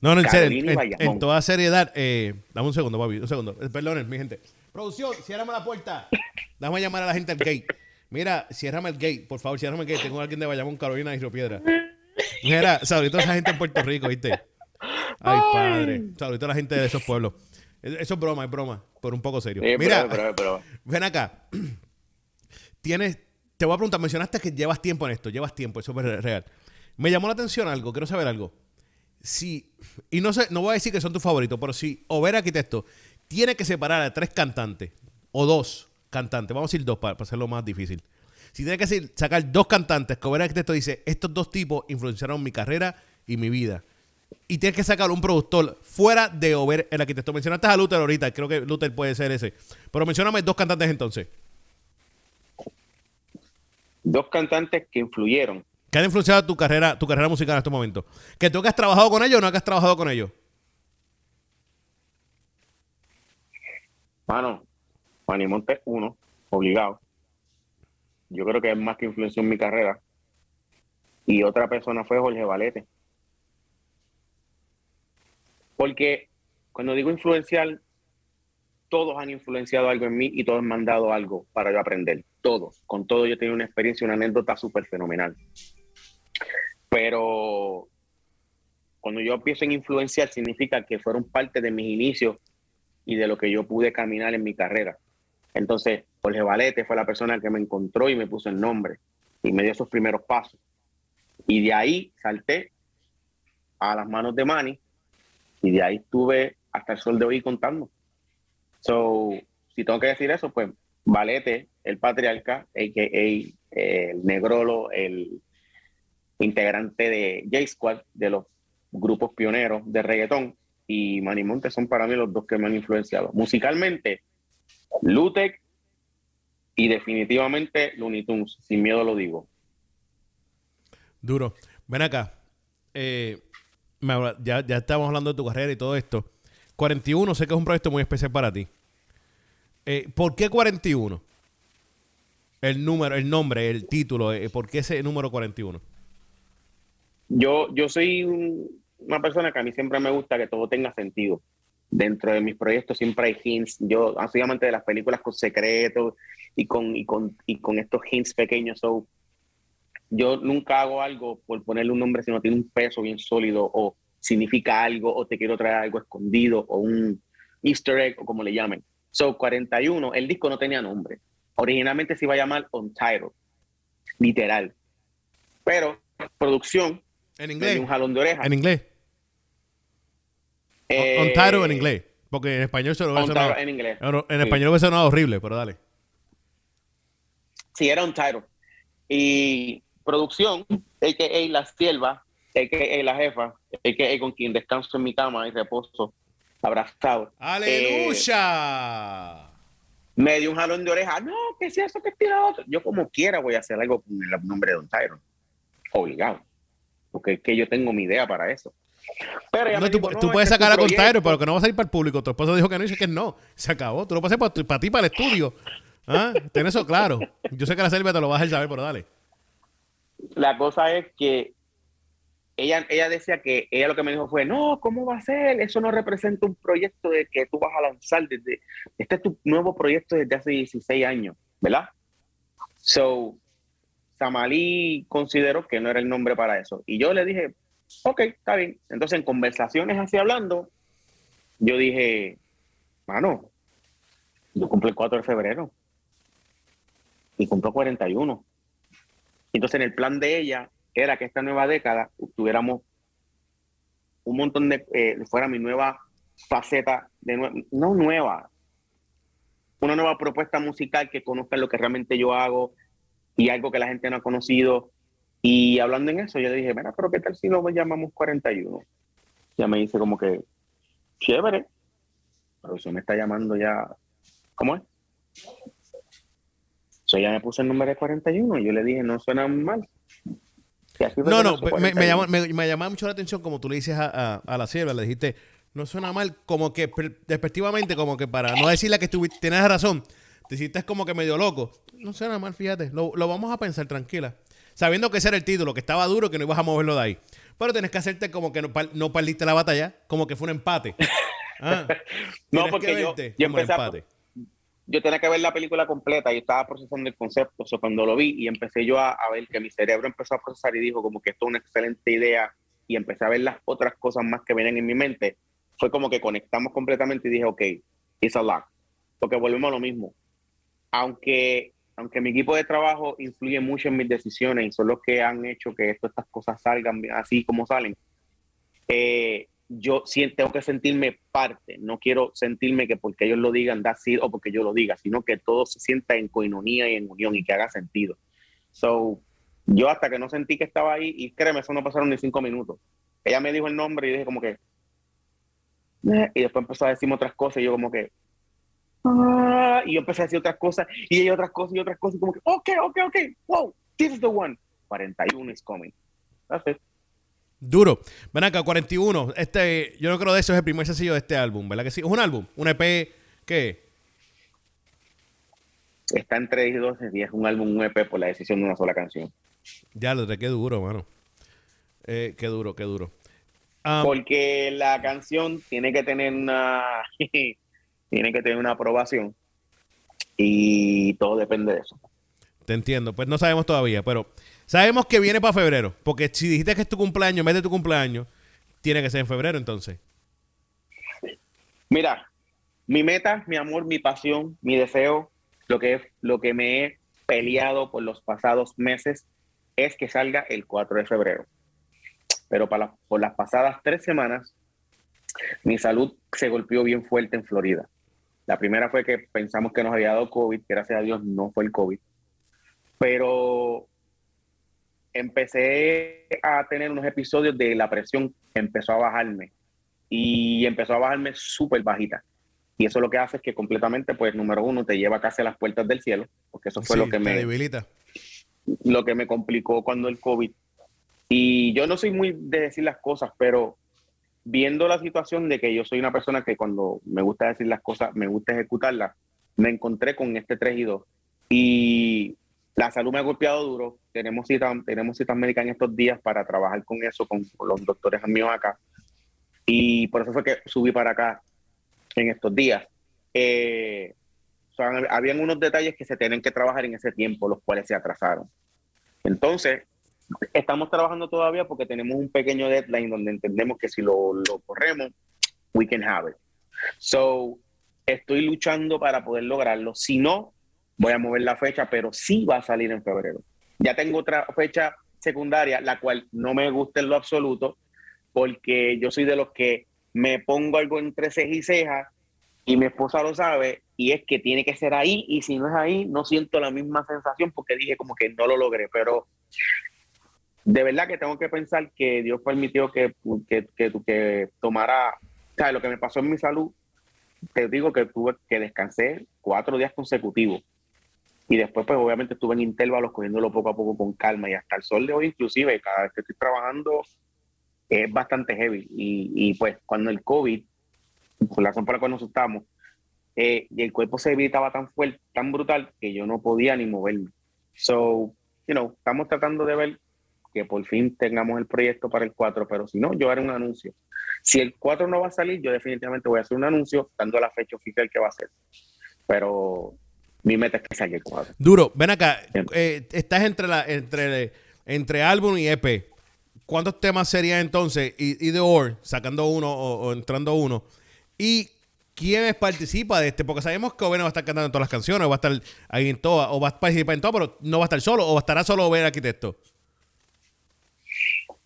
No, no, en serio. En, toda seriedad, eh, dame un segundo, papi, un segundo. Eh, Perdonen, mi gente. Producción, ciérrame la puerta. Dame llamar a la gente al gate. Mira, ciérrame el gate, por favor, ciérrame el gate. Tengo a alguien de Bayamón, Carolina y Río Piedra. Mira, saludito a esa gente en Puerto Rico, ¿viste? Ay, padre. Saludito a la gente de esos pueblos. Eso es broma, es broma, pero un poco serio. Mira, ven acá. Tienes, te voy a preguntar, mencionaste que llevas tiempo en esto, llevas tiempo, eso es real. Me llamó la atención algo, quiero saber algo. Si, y no sé, no voy a decir que son tus favoritos, pero si Over Arquitecto tiene que separar a tres cantantes, o dos, cantantes, vamos a decir dos para, hacerlo más difícil. Si tiene que sacar dos cantantes que ver Arquitecto dice, estos dos tipos influenciaron mi carrera y mi vida. Y tienes que sacar un productor fuera de Over el arquitecto. Mencionaste a Luther ahorita, creo que Luther puede ser ese. Pero mencioname dos cantantes entonces. Dos cantantes que influyeron. Que han influenciado tu carrera, tu carrera musical en este momento. Que tú que has trabajado con ellos o no que has trabajado con ellos. Mano, Manny Montes uno, obligado. Yo creo que es más que influenció en mi carrera. Y otra persona fue Jorge Valete. Porque cuando digo influencial, todos han influenciado algo en mí y todos me han dado algo para yo aprender. Todos. Con todo yo tengo una experiencia, una anécdota súper fenomenal. Pero cuando yo empiezo en influenciar, significa que fueron parte de mis inicios y de lo que yo pude caminar en mi carrera. Entonces, Jorge Valete fue la persona que me encontró y me puso el nombre y me dio esos primeros pasos. Y de ahí salté a las manos de Manny y de ahí estuve hasta el sol de hoy contando. So, si tengo que decir eso, pues Valete, el patriarca, a.k.a. el negrolo, el integrante de J-Squad, de los grupos pioneros de reggaetón, y Manny Montes son para mí los dos que me han influenciado. Musicalmente, Lutec y definitivamente Looney Tunes, sin miedo lo digo. Duro. Ven acá. Eh, ya, ya estamos hablando de tu carrera y todo esto. 41 sé que es un proyecto muy especial para ti. Eh, ¿Por qué 41? El número, el nombre, el título, eh, ¿por qué ese número 41? Yo, yo soy una persona que a mí siempre me gusta que todo tenga sentido dentro de mis proyectos siempre hay hints. Yo soy amante de las películas con secretos y con, y con, y con estos hints pequeños. So, yo nunca hago algo por ponerle un nombre si no tiene un peso bien sólido o significa algo o te quiero traer algo escondido o un easter egg o como le llamen. So, 41, el disco no tenía nombre. Originalmente se iba a llamar Untitled, literal. Pero producción, en inglés, un jalón de orejas. En inglés. Eh, Ontario en inglés. Porque en español se lo en inglés. En español hubiese sonado horrible, pero dale. Sí, era un title. Y producción, a.k.a. La Sierva, a.k.a. La Jefa, a.k.a. con quien descanso en mi cama y reposo abrazado. ¡Aleluya! Eh, me dio un jalón de oreja. No, que si eso, que tira otro. Yo como quiera voy a hacer algo con el nombre de Don Tyron. Obligado. Porque es que yo tengo mi idea para eso. Pero tú, puedes sacar a con Tyron, pero que no va a salir para el público. Tu esposo dijo que no, dice que no. Se acabó. Tú lo puedes hacer para, ti, para el estudio. ¿Ah? Ten eso claro. Yo sé que la selva te lo vas a saber, pero dale. La cosa es que ella, ella decía que ella lo que me dijo fue, no, ¿cómo va a ser? Eso no representa un proyecto de que tú vas a lanzar desde, este es tu nuevo proyecto desde hace 16 años, ¿verdad? So, Samalí consideró que no era el nombre para eso. Y yo le dije, ok, está bien. Entonces, en conversaciones así hablando, yo dije, mano, yo cumplo el 4 de febrero y cumplo 41. Entonces, en el plan de ella, era que esta nueva década tuviéramos un montón de, eh, fuera mi nueva faceta, de no nueva, una nueva propuesta musical que conozca lo que realmente yo hago y algo que la gente no ha conocido. Y hablando en eso, yo le dije, mira, pero ¿qué tal si lo llamamos 41? Ya me dice como que, chévere, pero eso me está llamando ya, ¿cómo es? So ya me puse el número de 41 y yo le dije, no suena mal. No, no, me, me, llamó, me, llamaba mucho la atención como tú le dices a, la sierva, le dijiste, no suena mal, como que despectivamente, como que para no decirle que tienes razón, te hiciste como que medio loco. No suena mal, fíjate, lo, vamos a pensar tranquila. Sabiendo que ese era el título, que estaba duro, que no ibas a moverlo de ahí. Pero tenés que hacerte como que no, no perdiste la batalla, como que fue un empate. Ah, no, porque yo, yo empecé, empate yo tenía que ver la película completa y estaba procesando el concepto. O cuando lo vi y empecé yo a, ver que mi cerebro empezó a procesar y dijo como que esto es una excelente idea y empecé a ver las otras cosas más que vienen en mi mente, fue como que conectamos completamente y dije, ok, it's a lot. Porque volvemos a lo mismo. Aunque, aunque mi equipo de trabajo influye mucho en mis decisiones y son los que han hecho que estas cosas salgan así como salen, eh, yo tengo que sentirme parte, no quiero sentirme que porque ellos lo digan da sí o porque yo lo diga, sino que todo se sienta en coinonía y en unión y que haga sentido. So, yo hasta que no sentí que estaba ahí, y créeme, eso no pasaron ni cinco minutos. Ella me dijo el nombre y dije como que, eh", y después empezó a decirme otras cosas y yo como que, ah", y yo empecé a decir otras cosas y ella otras cosas y otras cosas y como que, ok, ok, ok, wow, this is the one. 41 is coming. That's it. Duro. Ven acá, 41. Este, yo no creo de eso es el primer sencillo de este álbum, ¿verdad que sí? ¿Es un álbum? ¿Un EP? ¿Qué? Está entre 10 y 12 días, un álbum, un EP por la decisión de una sola canción. Ya, lo qué duro, mano. Eh, qué duro, qué duro. Um, Porque la canción tiene que tener una tiene que tener una aprobación y todo depende de eso. Te entiendo, pues no sabemos todavía, pero Sabemos que viene para febrero, porque si dijiste que es tu cumpleaños, de tu cumpleaños, tiene que ser en febrero entonces. Mira, mi meta, mi amor, mi pasión, mi deseo, lo que, es, lo que me he peleado por los pasados meses es que salga el 4 de febrero. Pero para por las pasadas tres semanas, mi salud se golpeó bien fuerte en Florida. La primera fue que pensamos que nos había dado COVID, gracias a Dios no fue el COVID. Pero empecé a tener unos episodios de la presión, empezó a bajarme y empezó a bajarme súper bajita. Y eso lo que hace es que completamente, pues, número uno, te lleva casi a las puertas del cielo, porque eso fue lo que me debilita. Lo que me complicó cuando el COVID. Y yo no soy muy de decir las cosas, pero viendo la situación de que yo soy una persona que cuando me gusta decir las cosas, me gusta ejecutarlas, me encontré con este 3 y 2. Y la salud me ha golpeado duro. Tenemos citas tenemos citas médicas en estos días para trabajar con eso, con, los doctores míos acá. Y por eso fue que subí para acá en estos días. Eh, habían unos detalles que se tienen que trabajar en ese tiempo, los cuales se atrasaron. Entonces, estamos trabajando todavía porque tenemos un pequeño deadline donde entendemos que si lo, lo corremos, we can have it. So, estoy luchando para poder lograrlo. Si no, voy a mover la fecha, pero sí va a salir en febrero. Ya tengo otra fecha secundaria, la cual no me gusta en lo absoluto, porque yo soy de los que me pongo algo entre ceja y ceja, y mi esposa lo sabe, y es que tiene que ser ahí y si no es ahí no siento la misma sensación porque dije como que no lo logré, pero de verdad que tengo que pensar que Dios permitió que, que, que, que tomara, o sea, lo que me pasó en mi salud, te digo que tuve que descansé cuatro días consecutivos. Y después pues obviamente estuve en intervalos cogiéndolo poco a poco con calma. Y hasta el sol de hoy inclusive cada vez que estoy trabajando es bastante heavy. Y, y pues cuando el COVID, por la razón por la cual nos asustamos, eh, y el cuerpo se debilitaba tan fuerte, tan brutal que yo no podía ni moverme. So, you know, estamos tratando de ver que por fin tengamos el proyecto para el 4, pero si no, yo haré un anuncio. Si el 4 no va a salir, yo definitivamente voy a hacer un anuncio dando la fecha oficial que va a ser. Pero mi meta es que salga el 4. Duro, ven acá, eh, estás entre, la, entre, entre álbum y EP. ¿Cuántos temas serían entonces? Y, y de or, sacando uno o, o, entrando uno. ¿Y quiénes participa de este? Porque sabemos que Ovena va a estar cantando en todas las canciones, o va a estar ahí en todas, o va a participar en todo, pero no va a estar solo, o estará solo ver arquitecto.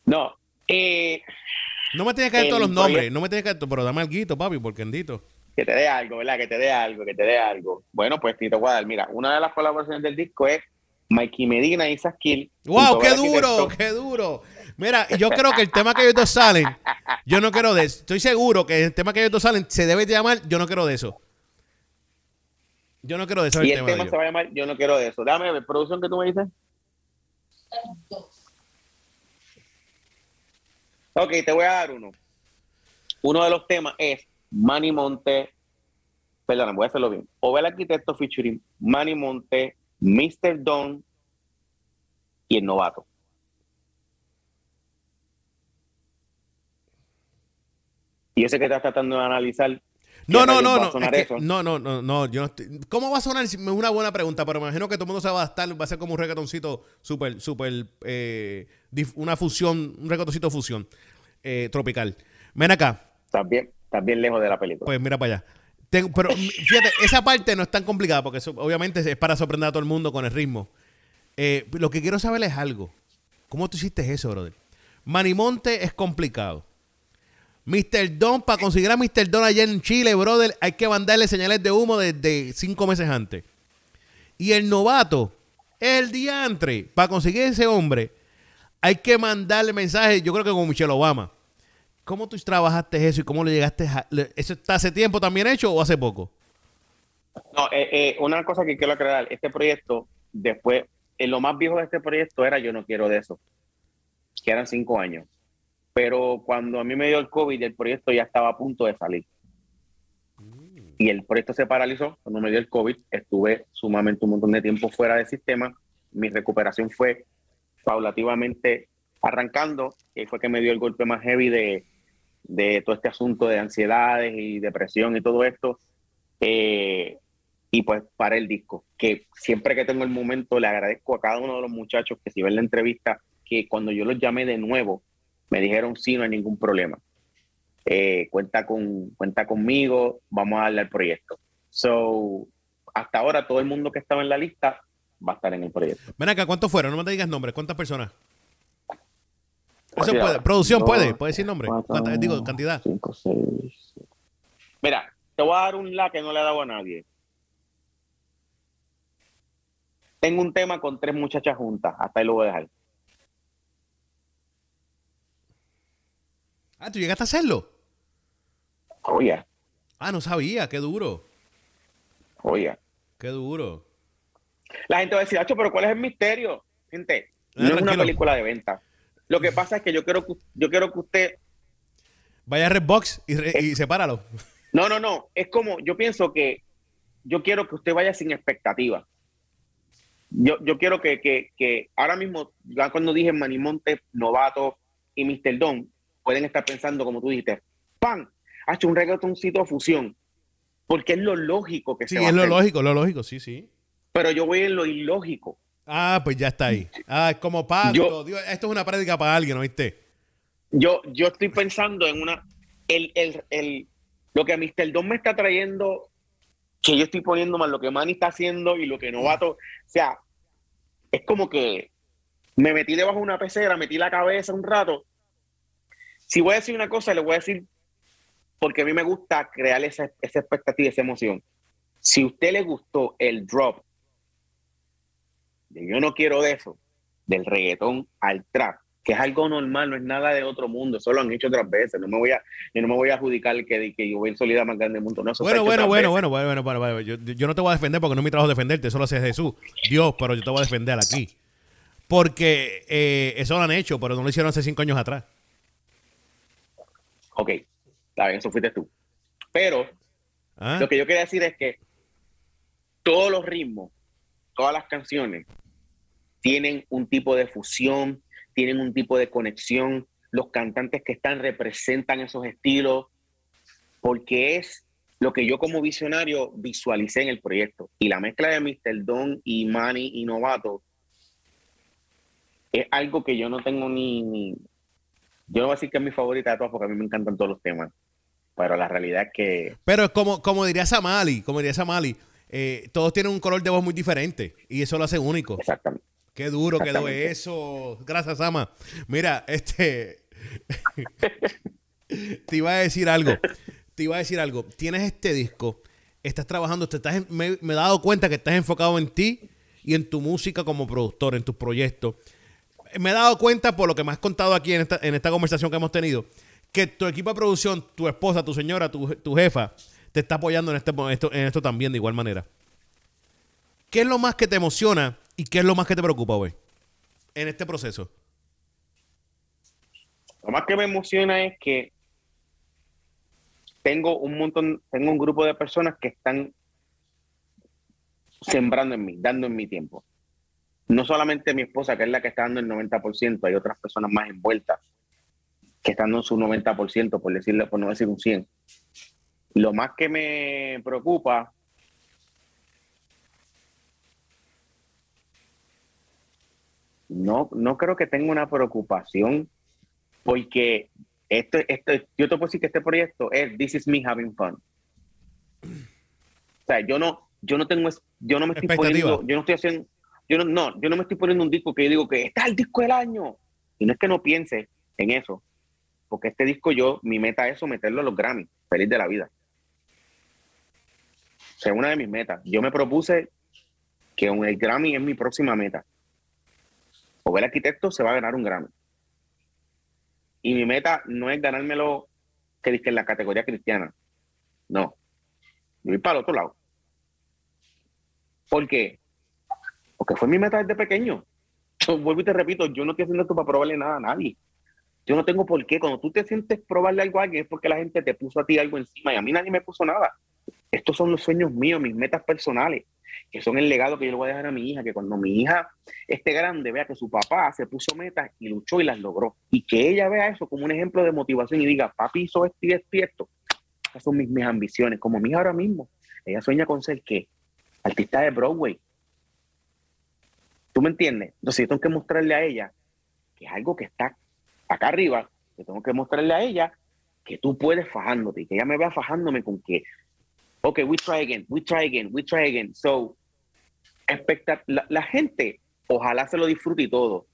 No, eh, no me tienes que dar todos los nombres, no me tienes que dar, pero dame algo, papi, porque endito. Que te dé algo, ¿verdad? Que te dé algo, que te dé algo. Bueno, pues a dar. Mira, una de las colaboraciones del disco es Mikey Medina y Kill. ¡Wow! ¡Qué duro! ¡Qué duro! Mira, yo creo que el tema que ellos dos salen, yo no quiero de eso. Estoy seguro que el tema que ellos dos salen se debe llamar Yo no quiero de eso. Yo no quiero de eso. Y el, tema, tema se va a llamar Yo no quiero de eso. Dame, producción que tú me dices. Ok, te voy a dar uno. Uno de los temas es Manny Monte, perdón, voy a hacerlo bien. Ovel Arquitecto featuring Manny Monte, Mr. Don y el novato. Y sé que estás tratando de analizar. No, no, no, no, es que, no, no, no, no, yo no estoy, ¿Cómo va a sonar? Es una buena pregunta, pero me imagino que todo el mundo se va a adaptar, va a ser como un reggaetoncito súper, súper, eh, una fusión, un reggaetoncito fusión eh, tropical. Ven acá. También, también lejos de la película. Pues mira para allá. Pero fíjate, esa parte no es tan complicada porque eso, obviamente es para sorprender a todo el mundo con el ritmo. Eh, lo que quiero saber es algo. ¿Cómo tú hiciste eso, brother? Manimonte es complicado. Mr. Don, para conseguir a Mr. Don allá en Chile, brother, hay que mandarle señales de humo desde cinco meses antes. Y el novato, el diantre, para conseguir ese hombre, hay que mandarle mensajes, yo creo que con Michelle Obama. ¿Cómo tú trabajaste eso y cómo le llegaste a... ¿Eso está hace tiempo también hecho o hace poco? No, eh, eh, una cosa que quiero aclarar, este proyecto, después, en lo más viejo de este proyecto era Yo no quiero de eso, que eran cinco años pero cuando a mí me dio el COVID, el proyecto ya estaba a punto de salir. Mm. Y el proyecto se paralizó cuando me dio el COVID. Estuve sumamente un montón de tiempo fuera del sistema. Mi recuperación fue paulativamente arrancando, y fue que me dio el golpe más heavy de, de todo este asunto de ansiedades y depresión y todo esto. Eh, y pues para el disco, que siempre que tengo el momento le agradezco a cada uno de los muchachos que si ven la entrevista, que cuando yo los llamé de nuevo, me dijeron, sí, no hay ningún problema. Eh, cuenta, con, cuenta conmigo, vamos a darle al proyecto. So, hasta ahora todo el mundo que estaba en la lista va a estar en el proyecto. Ven acá, ¿cuántos fueron? No me digas nombres, ¿cuántas personas? Eso puede, producción puede, puede decir nombre. digo, cantidad. Cinco, seis. Mira, te voy a dar un la que no le he dado a nadie. Tengo un tema con tres muchachas juntas, hasta ahí lo voy a dejar. Ah, ¿tú llegaste a hacerlo? Oye. Ah, no sabía, qué duro. Oye. Qué duro. La gente va a decir, pero ¿cuál es el misterio? Gente, no, es una película de venta. Lo que pasa es que yo quiero que, yo quiero que usted... Vaya a Redbox y, y sepáralo. No, no, no. Es como, yo pienso que yo quiero que usted vaya sin expectativa. Yo, yo quiero que, que, que ahora mismo, ya cuando dije Manimonte, Novato y Mr. Don, pueden estar pensando, como tú dijiste, ¡pam! Ha hecho un reggaetoncito fusión. Porque es lo lógico que sí, se va es lo lógico, lo lógico, sí, sí. Pero yo voy en lo ilógico. Ah, pues ya está ahí. Ah, es como pacto. esto es una práctica para alguien, ¿oíste? Yo, yo estoy pensando en una. El, el, el, lo que Mr. Don me está trayendo, que yo estoy poniendo más lo que Manny está haciendo y lo que Novato. O sea, es como que me metí debajo de una pecera, metí la cabeza un rato si voy a decir una cosa, le voy a decir porque a mí me gusta crear esa, esa expectativa, esa emoción. Si a usted le gustó el drop de yo no quiero de eso, del reggaetón al trap, que es algo normal, no es nada de otro mundo, eso lo han hecho otras veces, no me voy a, yo no me voy a adjudicar que, que yo voy en solidad más grande del mundo. No, bueno, bueno, bueno, bueno, bueno, bueno, bueno, yo, yo, no te voy a defender porque no es mi trabajo defenderte, eso lo hace Jesús, Dios, pero yo te voy a defender aquí. Porque eh, eso lo han hecho, pero no lo hicieron hace cinco años atrás. Ok, está bien, eso fuiste tú. Pero ¿Ah? lo que yo quería decir es que todos los ritmos, todas las canciones tienen un tipo de fusión, tienen un tipo de conexión, los cantantes que están representan esos estilos, porque es lo que yo como visionario visualicé en el proyecto. Y la mezcla de Mr. Don y Manny y Novato es algo que yo no tengo ni, Yo no voy a decir que es mi favorita de todas porque a mí me encantan todos los temas. Pero la realidad es que... Pero como, como diría Samali, como diría Samali, eh, todos tienen un color de voz muy diferente y eso lo hace único. Exactamente. Qué duro quedó eso. Gracias, Sama. Mira, este. te iba a decir algo. Te iba a decir algo. Tienes este disco, estás trabajando, te estás, me, he dado cuenta que estás enfocado en ti y en tu música como productor, en tus proyectos. Me he dado cuenta por lo que me has contado aquí en esta, en esta conversación que hemos tenido, que tu equipo de producción, tu esposa, tu señora, tu, jefa, te está apoyando en, este, esto, también de igual manera. ¿Qué es lo más que te emociona ¿Y qué es lo más que te preocupa, güey? En este proceso. Lo más que me emociona es que tengo un montón, tengo un grupo de personas que están sembrando en mí, dando en mi tiempo. No solamente mi esposa, que es la que está dando el 90%, hay otras personas más envueltas que están dando su 90%, por decirle, por no decir un 100. Lo más que me preocupa no, no creo que tenga una preocupación porque esto, esto, yo te puedo decir que este proyecto es This is me having fun. O sea, yo no, yo no tengo, yo no me estoy poniendo, yo no estoy haciendo, yo no, no, yo no me estoy poniendo un disco que yo digo que está el disco del año. Y no es que no piense en eso, porque este disco yo, mi meta es someterlo a los Grammy, feliz de la vida. O sea, una de mis metas. Yo me propuse que un, el Grammy es mi próxima meta o el arquitecto se va a ganar un Grammy. Y mi meta no es ganármelo que en la categoría cristiana. No. Yo voy para el otro lado. ¿Por qué? Porque fue mi meta desde pequeño. Yo vuelvo y te repito, yo no estoy haciendo esto para probarle nada a nadie. Yo no tengo por qué. Cuando tú te sientes probarle algo a alguien es porque la gente te puso a ti algo encima y a mí nadie me puso nada. Estos son los sueños míos, mis metas personales que son el legado que yo le voy a dejar a mi hija, que cuando mi hija esté grande vea que su papá se puso metas y luchó y las logró. Y que ella vea eso como un ejemplo de motivación y diga, papi hizo esto y esto Esas son mis, mis ambiciones. Como mi hija ahora mismo, ella sueña con ser qué? Artista de Broadway. ¿Tú me entiendes? Entonces yo tengo que mostrarle a ella que es algo que está acá arriba, que tengo que mostrarle a ella que tú puedes fajándote y que ella me vea fajándome con que ok, we try again, we try again, we try again. So, la, la, gente, ojalá se lo disfrute y todo,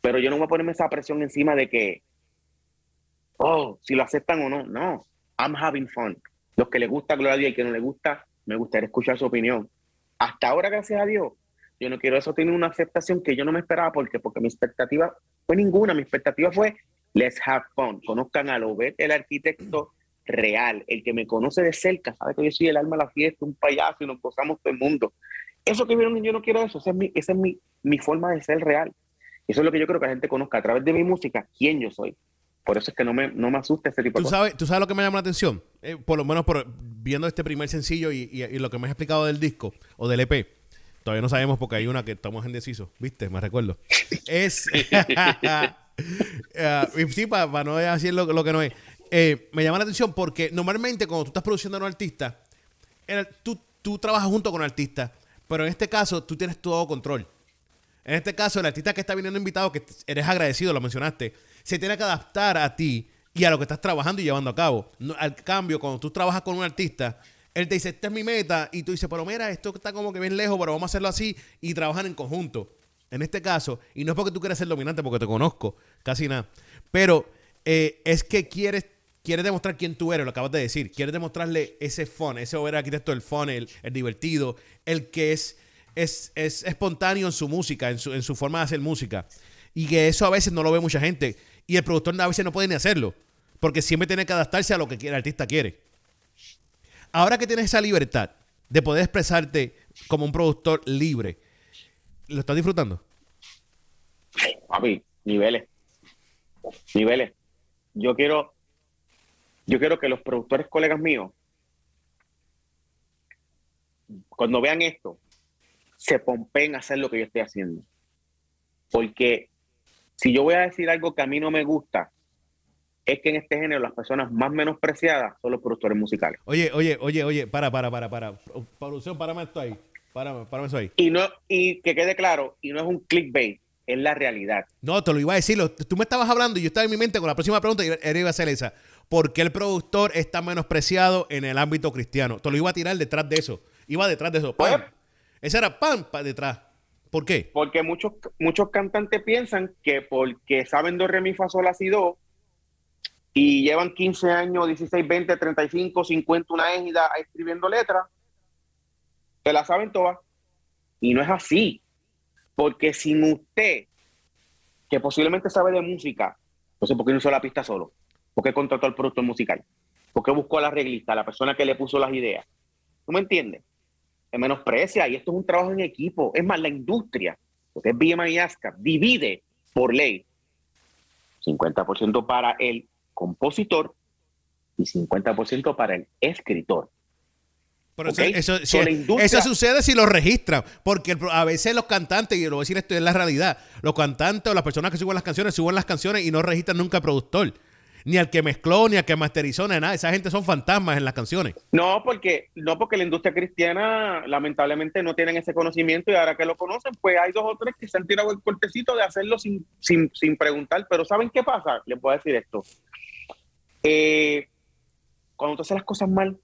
pero yo no voy a ponerme esa presión encima de que, oh, si lo aceptan o no. No, I'm having fun. Los que les gusta, gloria y que no les gusta, me gustaría escuchar su opinión. Hasta ahora, gracias a Dios, yo no quiero eso tiene una aceptación que yo no me esperaba porque porque mi expectativa fue ninguna, mi expectativa fue let's have fun, conozcan a Lobet, el arquitecto, real. El que me conoce de cerca sabe que yo soy el alma de la fiesta, un payaso y nos gozamos todo el mundo. Eso que vieron, yo no quiero eso. Esa es mi, esa es mi, mi forma de ser real. Eso es lo que yo creo que la gente conozca a través de mi música, quién yo soy. Por eso es que no me, no me asusta ese tipo de cosas. Sabes, ¿Tú sabes lo que me llama la atención? Eh, por lo menos por, viendo este primer sencillo y, y, lo que me has explicado del disco o del EP. Todavía no sabemos porque hay una que estamos indecisos. ¿Viste? Me recuerdo. es... uh, sí, para no decir lo, lo que no es. Eh, me llama la atención porque normalmente cuando tú estás produciendo a un artista, tú, tú trabajas junto con el artista, pero en este caso tú tienes todo control. En este caso, el artista que está viniendo invitado, que eres agradecido, lo mencionaste, se tiene que adaptar a ti y a lo que estás trabajando y llevando a cabo. al cambio, cuando tú trabajas con un artista, él te dice, esta es mi meta, y tú dices, pero mira, esto está como que bien lejos, pero vamos a hacerlo así y trabajar en conjunto. En este caso, y no es porque tú quieras ser dominante, porque te conozco, casi nada, pero eh, es que quieres quieres demostrar quién tú eres, lo acabas de decir. Quieres demostrarle ese fun, ese over arquitecto del fun, el, el divertido, el que es, es, es espontáneo en su música, en su, en su forma de hacer música. Y que eso a veces no lo ve mucha gente. Y el productor a veces no puede ni hacerlo. Porque siempre tiene que adaptarse a lo que el artista quiere. Ahora que tienes esa libertad de poder expresarte como un productor libre, ¿lo estás disfrutando? Papi, niveles. Niveles. Yo quiero, yo quiero que los productores colegas míos, cuando vean esto, se pompen a hacer lo que yo estoy haciendo. Porque si yo voy a decir algo que a mí no me gusta, es que en este género las personas más menospreciadas son los productores musicales. Oye, oye, oye, oye, para, para, para, para. Producción, párame esto ahí. Párame, párame eso ahí. Y, no, y que quede claro, y no es un clickbait, es la realidad. No, te lo iba a decir. Tú me estabas hablando y yo estaba en mi mente con la próxima pregunta y era iba a ser esa. ¿Por qué el productor está menospreciado en el ámbito cristiano? Te lo iba a tirar detrás de eso. Iba detrás de eso. ¡Pam! Pues, Ese era pam, para detrás. ¿Por qué? Porque muchos, muchos cantantes piensan que porque saben do, re, mi, fa, sol, la, si, do, y llevan 15 años, 16, 20, 35, 50, una égida escribiendo letras, se la saben todas. Y no es así. Porque sin usted, que posiblemente sabe de música, sé por qué no hizo la pista solo, por qué contrató al productor musical, por qué buscó a la reglista, a la persona que le puso las ideas. ¿Tú me entiendes? Se menosprecia y esto es un trabajo en equipo. Es más, la industria, lo que es BMI y ASCAP, divide por ley 50% para el compositor y 50% para el escritor. Pero eso, eso, sucede si lo registran, porque a veces los cantantes, y lo voy a decir esto es la realidad, los cantantes o las personas que suben las canciones suben las canciones y no registran nunca al productor, ni al que mezcló, ni al que masterizó, ni nada. Esa gente son fantasmas en las canciones. No, porque no porque la industria cristiana lamentablemente no tienen ese conocimiento y ahora que lo conocen, pues hay dos o tres que se han tirado el cortecito de hacerlo sin, sin, sin preguntar. Pero ¿saben qué pasa? Les puedo decir esto. Eh, cuando tú haces las cosas mal,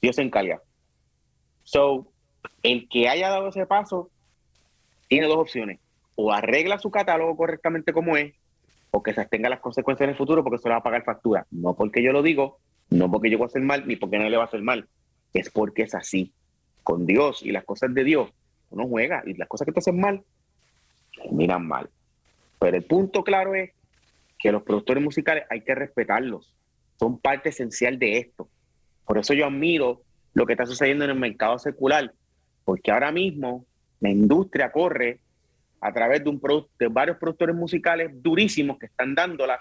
Dios se encarga. So, el que haya dado ese paso tiene dos opciones. O arregla su catálogo correctamente como es, o que se tenga las consecuencias en el futuro porque se le va a pagar factura. No porque yo lo digo, no porque yo voy a hacer mal, ni porque no le va a hacer mal. Es porque es así. Con Dios y las cosas de Dios, uno juega y las cosas que te hacen mal, miran mal. Pero el punto claro es que los productores musicales hay que respetarlos. Son parte esencial de esto. Por eso yo admiro lo que está sucediendo en el mercado secular, porque ahora mismo la industria corre a través de, un de varios productores musicales durísimos que están dándola.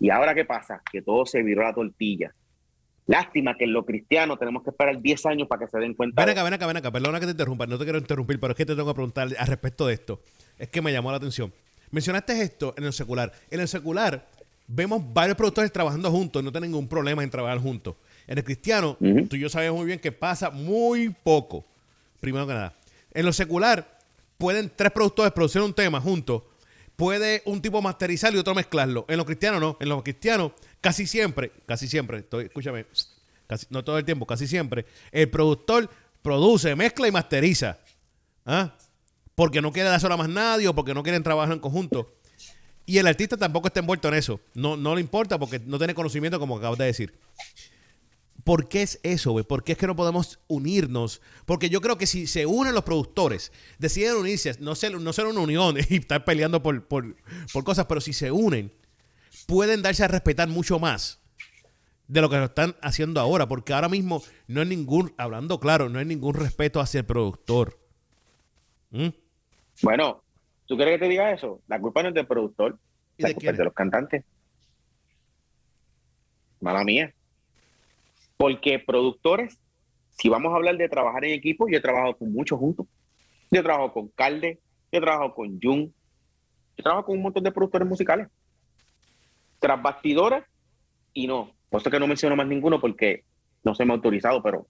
Y ahora qué pasa? Que todo se viró la tortilla. Lástima que en lo cristiano tenemos que esperar 10 años para que se den cuenta. Ven acá, ven acá, ven acá. Perdona que te interrumpa, no te quiero interrumpir, pero es que te tengo que preguntar al respecto de esto. Es que me llamó la atención. Mencionaste esto en el secular. En el secular vemos varios productores trabajando juntos, no tienen ningún problema en trabajar juntos. En el cristiano, tú y yo sabemos muy bien que pasa muy poco, primero que nada. En lo secular, pueden tres productores producir un tema juntos. Puede un tipo masterizarlo y otro mezclarlo. En lo cristiano no. En lo cristiano, casi siempre, casi siempre, escúchame, casi, no todo el tiempo, casi siempre, el productor produce, mezcla y masteriza. ¿Ah? porque no quiere dárselo a más nadie o porque no quieren trabajar en conjunto. Y el artista tampoco está envuelto en eso. No, no le importa porque no tiene conocimiento, como acabas de decir. ¿Por qué es eso, güey? ¿Por qué es que no podemos unirnos? Porque yo creo que si se unen los productores, deciden unirse, no ser, no ser una unión y estar peleando por, por, por cosas, pero si se unen, pueden darse a respetar mucho más de lo que lo están haciendo ahora. Porque ahora mismo no hay ningún, hablando claro, no hay ningún respeto hacia el productor. ¿Mm? Bueno, ¿tú quieres que te diga eso? La culpa no es del productor, la culpa es de los cantantes. Mala mía. Porque productores, si vamos a hablar de trabajar en equipo, yo he trabajado con muchos juntos. Yo he trabajado con Calde, yo he trabajado con Jun, yo he trabajado con un montón de productores musicales. Tras bastidores y no. Por eso que no menciono más ninguno porque no se me ha autorizado, pero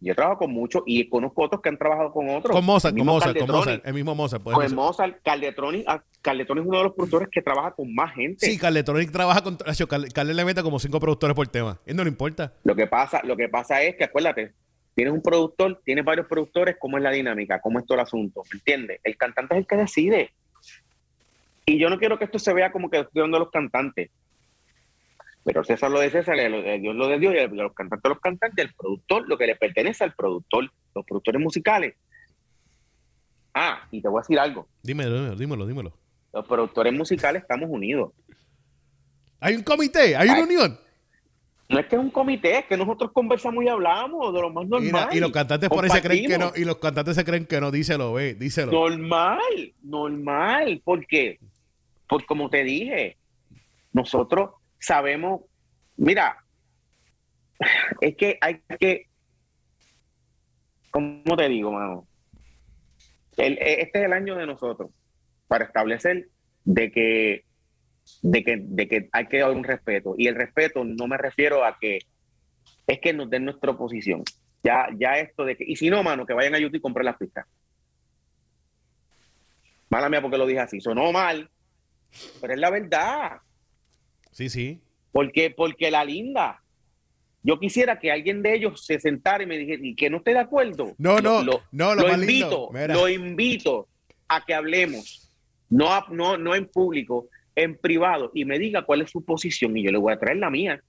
yo trabajo con muchos y conozco otros que han trabajado con otros. Con Mozart, con Mozart, con Mozart, el mismo Mozart. Con Mozart, Carletronic, ah, Carletronic es uno de los productores que trabaja con más gente. Sí, Carletronic trabaja con... Carle le mete como cinco productores por tema. Él no le importa. Lo que pasa, lo que pasa es que, acuérdate, tienes un productor, tienes varios productores, ¿cómo es la dinámica? ¿Cómo es todo el asunto? ¿Me entiendes? El cantante es el que decide. Y yo no quiero que esto se vea como que estoy dando a los cantantes. Pero César lo de César, lo de Dios lo de Dios, y los cantantes los cantantes, el productor, lo que le pertenece al productor, los productores musicales. Ah, y te voy a decir algo. Dímelo, dímelo, dímelo. Los productores musicales estamos unidos. Hay un comité, hay una unión. No es que es un comité, es que nosotros conversamos y hablamos de lo más normal. y los cantantes por ahí se creen que no, y los cantantes se creen que no, díselo, ve, díselo. Normal, normal. ¿Por qué? Pues como te dije, nosotros sabemos, mira, es que hay que, ¿cómo te digo, mano? este es el año de nosotros para establecer de que de que, de que hay que dar un respeto. Y el respeto no me refiero a que es que nos den nuestra oposición. Ya, ya esto de que, y si no, mano, que vayan a YouTube y compren las pistas. Mala mía porque lo dije así, sonó mal, pero es la verdad. Sí, sí. Porque, porque la linda, yo quisiera que alguien de ellos se sentara y me dijera, y que no esté de acuerdo. No, no, lo, no, lo, invito, lo invito a que hablemos, no, no, no en público, en privado y me diga cuál es su posición y yo le voy a traer la mía.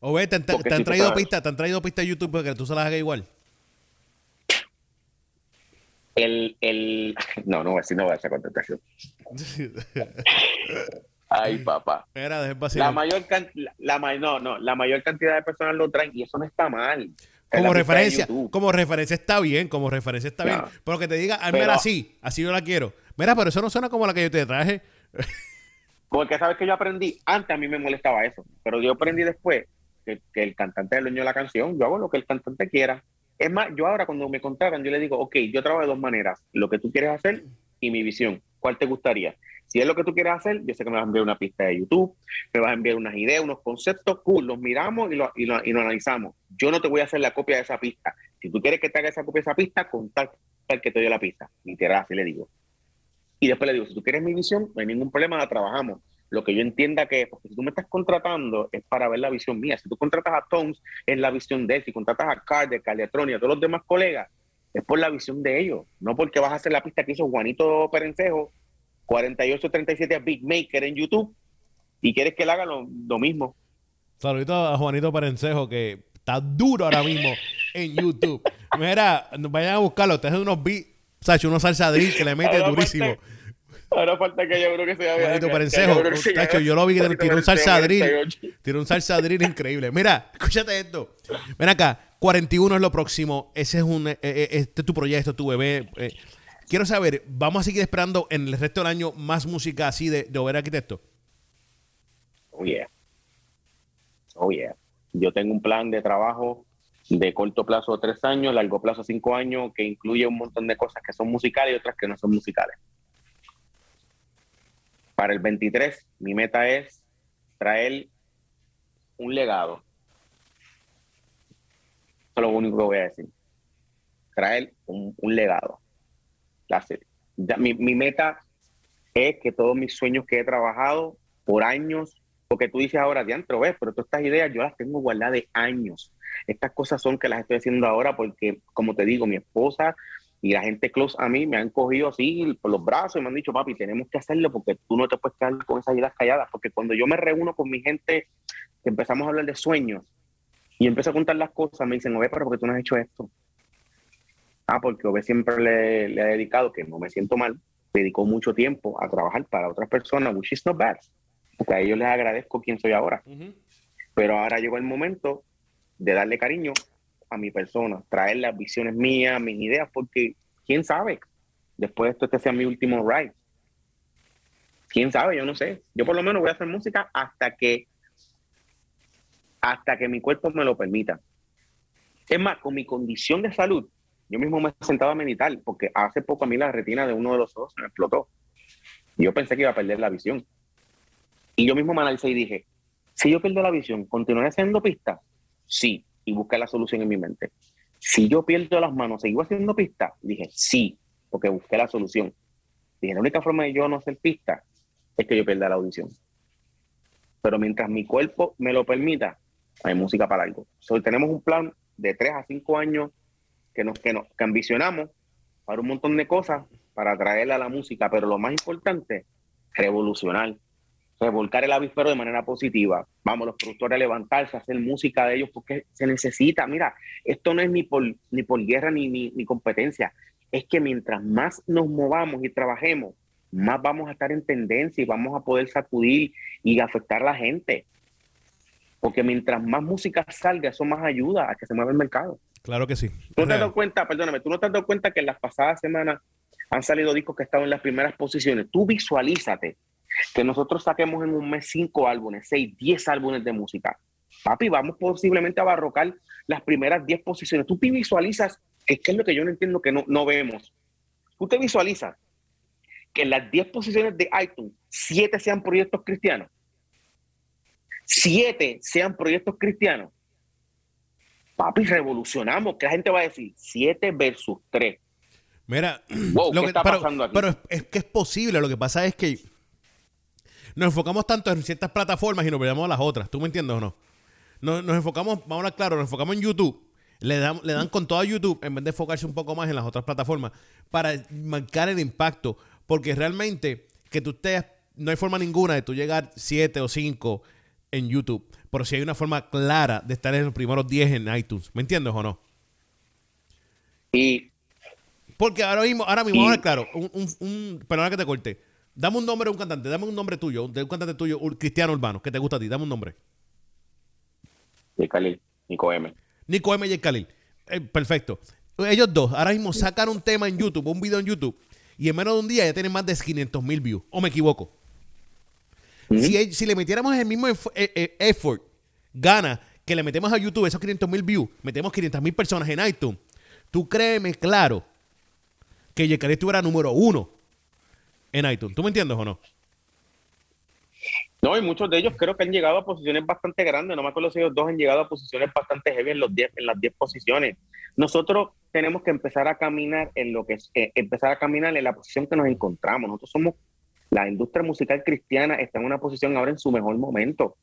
O ve, te, han traído pistas, te han traído pistas de YouTube para que tú se las hagas igual. El, el, no, no, así no va a esa contestación. Ay, papá. la mayor la, no, no, la mayor cantidad de personas lo traen y eso no está mal. Como referencia, como referencia está bien, como referencia está bien. Pero que te diga, al menos así, así yo la quiero. Mira, pero eso no suena como la que yo te traje. Porque sabes que yo aprendí, antes a mí me molestaba eso, pero yo aprendí después que, el cantante es el dueño de la canción, yo hago lo que el cantante quiera. Es más, yo ahora cuando me contratan, yo le digo, ok, yo trabajo de dos maneras, lo que tú quieres hacer y mi visión, ¿cuál te gustaría? Si es lo que tú quieres hacer, yo sé que me vas a enviar una pista de YouTube, me vas a enviar unas ideas, unos conceptos, cool, los miramos y lo, y lo, y lo analizamos. Yo no te voy a hacer la copia de esa pista. Si tú quieres que te haga esa copia de esa pista, contacta al que te dio la pista. Literal, así le digo. Y después le digo, si tú quieres mi visión, no hay ningún problema, la trabajamos. Lo que yo entienda que, porque si tú me estás contratando es para ver la visión mía. Si tú contratas a Tones, es la visión de él. Si contratas a Card, de Caliatrón y a todos los demás colegas, es por la visión de ellos. No porque vas a hacer la pista que hizo Juanito Perencejo, 4837 a Big Maker en YouTube, y quieres que él haga lo, mismo. Saludito a Juanito Perencejo, que está duro ahora mismo en YouTube. Mira, vayan a buscarlo. Ustedes unos beats o sea, uno salsa drill que le mete durísimo. ahora falta que yo creo que se vaya. Parencejo, yo lo vi que tiró un salsa drill. Tiró un salsa drill increíble. Mira, escúchate esto. Ven acá, 41 es lo próximo. Ese es un, eh, eh, este es tu proyecto, tu bebé. Eh. Quiero saber, ¿vamos a seguir esperando en el resto del año más música así de, de Arquitecto? Oh, yeah. Oh, yeah. Yo tengo un plan de trabajo de corto plazo tres años, largo plazo cinco años, que incluye un montón de cosas que son musicales y otras que no son musicales. Para el 23, mi meta es traer un legado. Eso es lo único que voy a decir. Traer un, legado. Mi, mi meta es que todos mis sueños que he trabajado por años, porque tú dices ahora, diantro, ves, pero todas estas ideas yo las tengo guardadas de años estas cosas son que las estoy haciendo ahora porque, como te digo, mi esposa y la gente close a mí me han cogido así por los brazos y me han dicho, papi, tenemos que hacerlo porque tú no te puedes quedar con esas ideas calladas. Porque cuando yo me reúno con mi gente, empezamos a hablar de sueños y empiezo a contar las cosas, me dicen, Ove, pero ¿por qué tú no has hecho esto? Ah, porque Ove siempre le, le ha dedicado, que no me siento mal, dedicó mucho tiempo a trabajar para otras personas, which is not bad. Porque a ellos les agradezco quién soy ahora. Pero ahora llegó el momento de darle cariño a mi persona, traer las visiones mías, mis ideas, porque quién sabe, después de esto este sea mi último ride. Quién sabe, yo no sé. Yo por lo menos voy a hacer música hasta que hasta que mi cuerpo me lo permita. Es más, con mi condición de salud, yo mismo me he sentado a meditar, porque hace poco a mí la retina de uno de los ojos me explotó. Yo pensé que iba a perder la visión. Y yo mismo me analicé y dije, si yo pierdo la visión, ¿continuaré haciendo pistas? Sí, y busqué la solución en mi mente. Si yo pierdo las manos, ¿sigo haciendo pista? Dije, sí, porque busqué la solución. Dije, la única forma de yo no hacer pista es que yo pierda la audición. Pero mientras mi cuerpo me lo permita, hay música para algo. So, tenemos un plan de tres a cinco años que nos, que nos que ambicionamos para un montón de cosas para traerle a la música, pero lo más importante, revolucionar. revolcar el avispero de manera positiva. Vamos, los productores a levantarse, a hacer música de ellos porque se necesita. Mira, esto no es ni por, ni por guerra ni, ni, ni competencia. Es que mientras más nos movamos y trabajemos, más vamos a estar en tendencia y vamos a poder sacudir y afectar a la gente. Porque mientras más música salga, eso más ayuda a que se mueva el mercado. Claro que sí. ¿Tú no te has dado cuenta, perdóname, tú no te has dado cuenta que en las pasadas semanas han salido discos que estaban en las primeras posiciones? Tú visualízate que nosotros saquemos en un mes cinco álbumes, seis, diez álbumes de música. Papi, vamos posiblemente a barrocar las primeras diez posiciones. Tú te visualizas, que es lo que yo no entiendo que no, no vemos. Tú te visualizas que en las diez posiciones de iTunes, siete sean proyectos cristianos. Siete sean proyectos cristianos. Papi, revolucionamos. ¿Qué la gente va a decir? Siete versus tres. Mira, lo que, está pasando aquí? pero es que es posible. Lo que pasa es que nos enfocamos tanto en ciertas plataformas y nos olvidamos las otras. ¿Tú me entiendes o no? Nos, enfocamos, vamos a hablar claro, nos enfocamos en YouTube. Le dan, le dan con todo YouTube en vez de enfocarse un poco más en las otras plataformas para marcar el impacto. Porque realmente que tú estés, no hay forma ninguna de tú llegar 7 o 5 en YouTube. Pero si hay una forma clara de estar en los primeros 10 en iTunes. ¿Me entiendes o no? Y. Porque ahora mismo, ahora mismo, ahora claro, un, un, un, perdona que te corte. Dame un nombre de un cantante, dame un nombre tuyo, de un cantante tuyo, cristiano urbano, que te gusta a ti, dame un nombre. Y Khalil, Nico M. Nico M y Khalil. Eh, perfecto. Ellos dos ahora mismo sacan un tema en YouTube, un video en YouTube, y en menos de un día ya tienen más de 500 mil views. ¿O me equivoco? Si, si, le metiéramos el mismo eh, eh, effort, gana, que le metemos a YouTube esos 500 mil views, metemos 500 mil personas en iTunes, tú créeme claro que Khalil estuviera número uno en iTunes. ¿Tú me entiendes o no? No, y muchos de ellos creo que han llegado a posiciones bastante grandes. No me acuerdo si ellos dos han llegado a posiciones bastante heavy en, los en las 10 posiciones. Nosotros tenemos que empezar a caminar en lo que es, eh, empezar a caminar en la posición que nos encontramos. Nosotros somos, la industria musical cristiana está en una posición ahora en su mejor momento.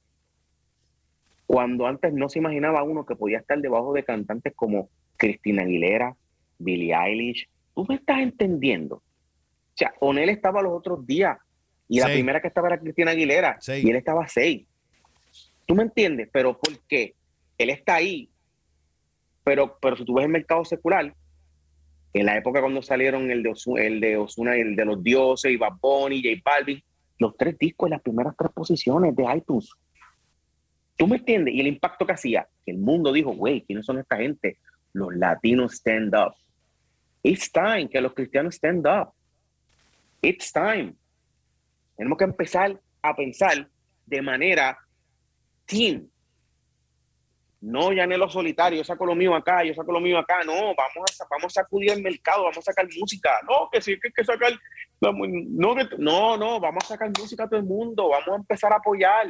Cuando antes no se imaginaba uno que podía estar debajo de cantantes como Cristina Aguilera, Billie Eilish. ¿Tú me estás entendiendo? sea, Onel estaba los otros días y la primera que estaba era Cristina Aguilera y él estaba seis. ¿Tú me entiendes? Pero ¿por qué? Él está ahí. Pero, pero si tú ves el mercado secular, en la época cuando salieron el de, Osuna, el de Osuna, el de los dioses, y Bad Bunny, J Balvin, los tres discos en las primeras tres posiciones de iTunes. ¿Tú me entiendes? Y el impacto que hacía, que el mundo dijo, güey, ¿quiénes son esta gente? Los latinos stand up. It's time que los cristianos stand up. It's time. Tenemos que empezar a pensar de manera team. No, ya en lo solitario, yo saco lo mío acá, yo saco lo mío acá. No, vamos a, vamos a acudir al mercado, vamos a sacar música. No, que sí, que hay que sacar. No, no, no, vamos a sacar música a todo el mundo, vamos a empezar a apoyar.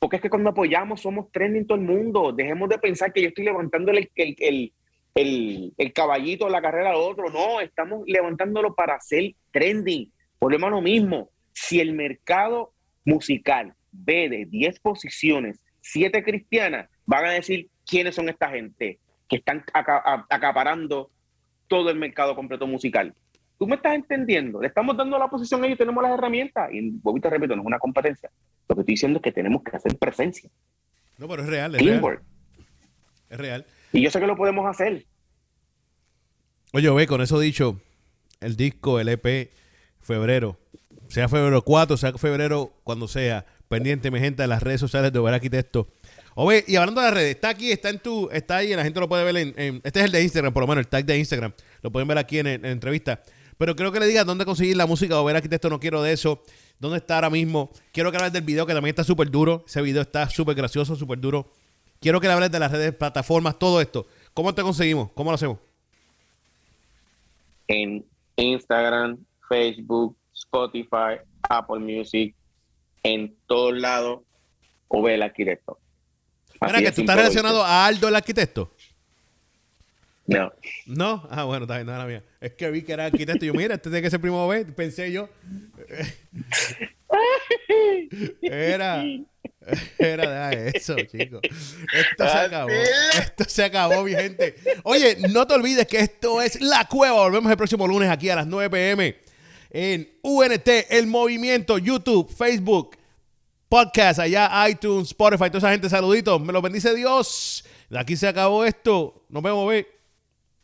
Porque es que cuando apoyamos somos trending todo el mundo. Dejemos de pensar que yo estoy levantando el, el, el, el caballito de la carrera al otro. No, estamos levantándolo para hacer trending. Volvemos a lo mismo. Si el mercado musical ve de 10 posiciones, 7 cristianas, van a decir quiénes son esta gente que están acaparando todo el mercado completo musical. ¿Tú me estás entendiendo? Le estamos dando la posición a ellos, tenemos las herramientas. Y vuelvo te repito, no es una competencia. Lo que estoy diciendo es que tenemos que hacer presencia. No, pero es real. Es real. Es real. Y yo sé que lo podemos hacer. Oye, ve, con eso dicho, el disco, el EP, febrero, sea febrero 4, sea febrero cuando sea, pendiente, mi gente, de las redes sociales de Over Arquitecto. Oye, y hablando de las redes, está aquí, está en tu, está ahí, la gente lo puede ver en, este es el de Instagram, por lo menos, el tag de Instagram, lo pueden ver aquí en, la entrevista. Pero creo que le digas dónde conseguir la música de Over Arquitecto, no quiero de eso, dónde está ahora mismo. Quiero que hables del video, que también está súper duro, ese video está súper gracioso, súper duro. Quiero que le hables de las redes, plataformas, todo esto. ¿Cómo te conseguimos? ¿Cómo lo hacemos? En Instagram, Facebook, Spotify, Apple Music, en todos lados, o ve el arquitecto. Mira, que tú estás relacionado a Aldo el arquitecto. No. ¿No? Ah, bueno, está bien, no, la mía. Es que vi que era arquitecto. Yo, mira, este tiene que ser primo B. Pensé yo. Era. Era de eso, chicos. Esto se acabó. Esto se acabó, mi gente. Oye, no te olvides que esto es La Cueva. Volvemos el próximo lunes aquí a las 9 pm en UNT, el movimiento, YouTube, Facebook, Podcast, allá iTunes, Spotify, toda esa gente, saluditos. Me lo bendice Dios. De aquí se acabó esto. Nos vemos, ve.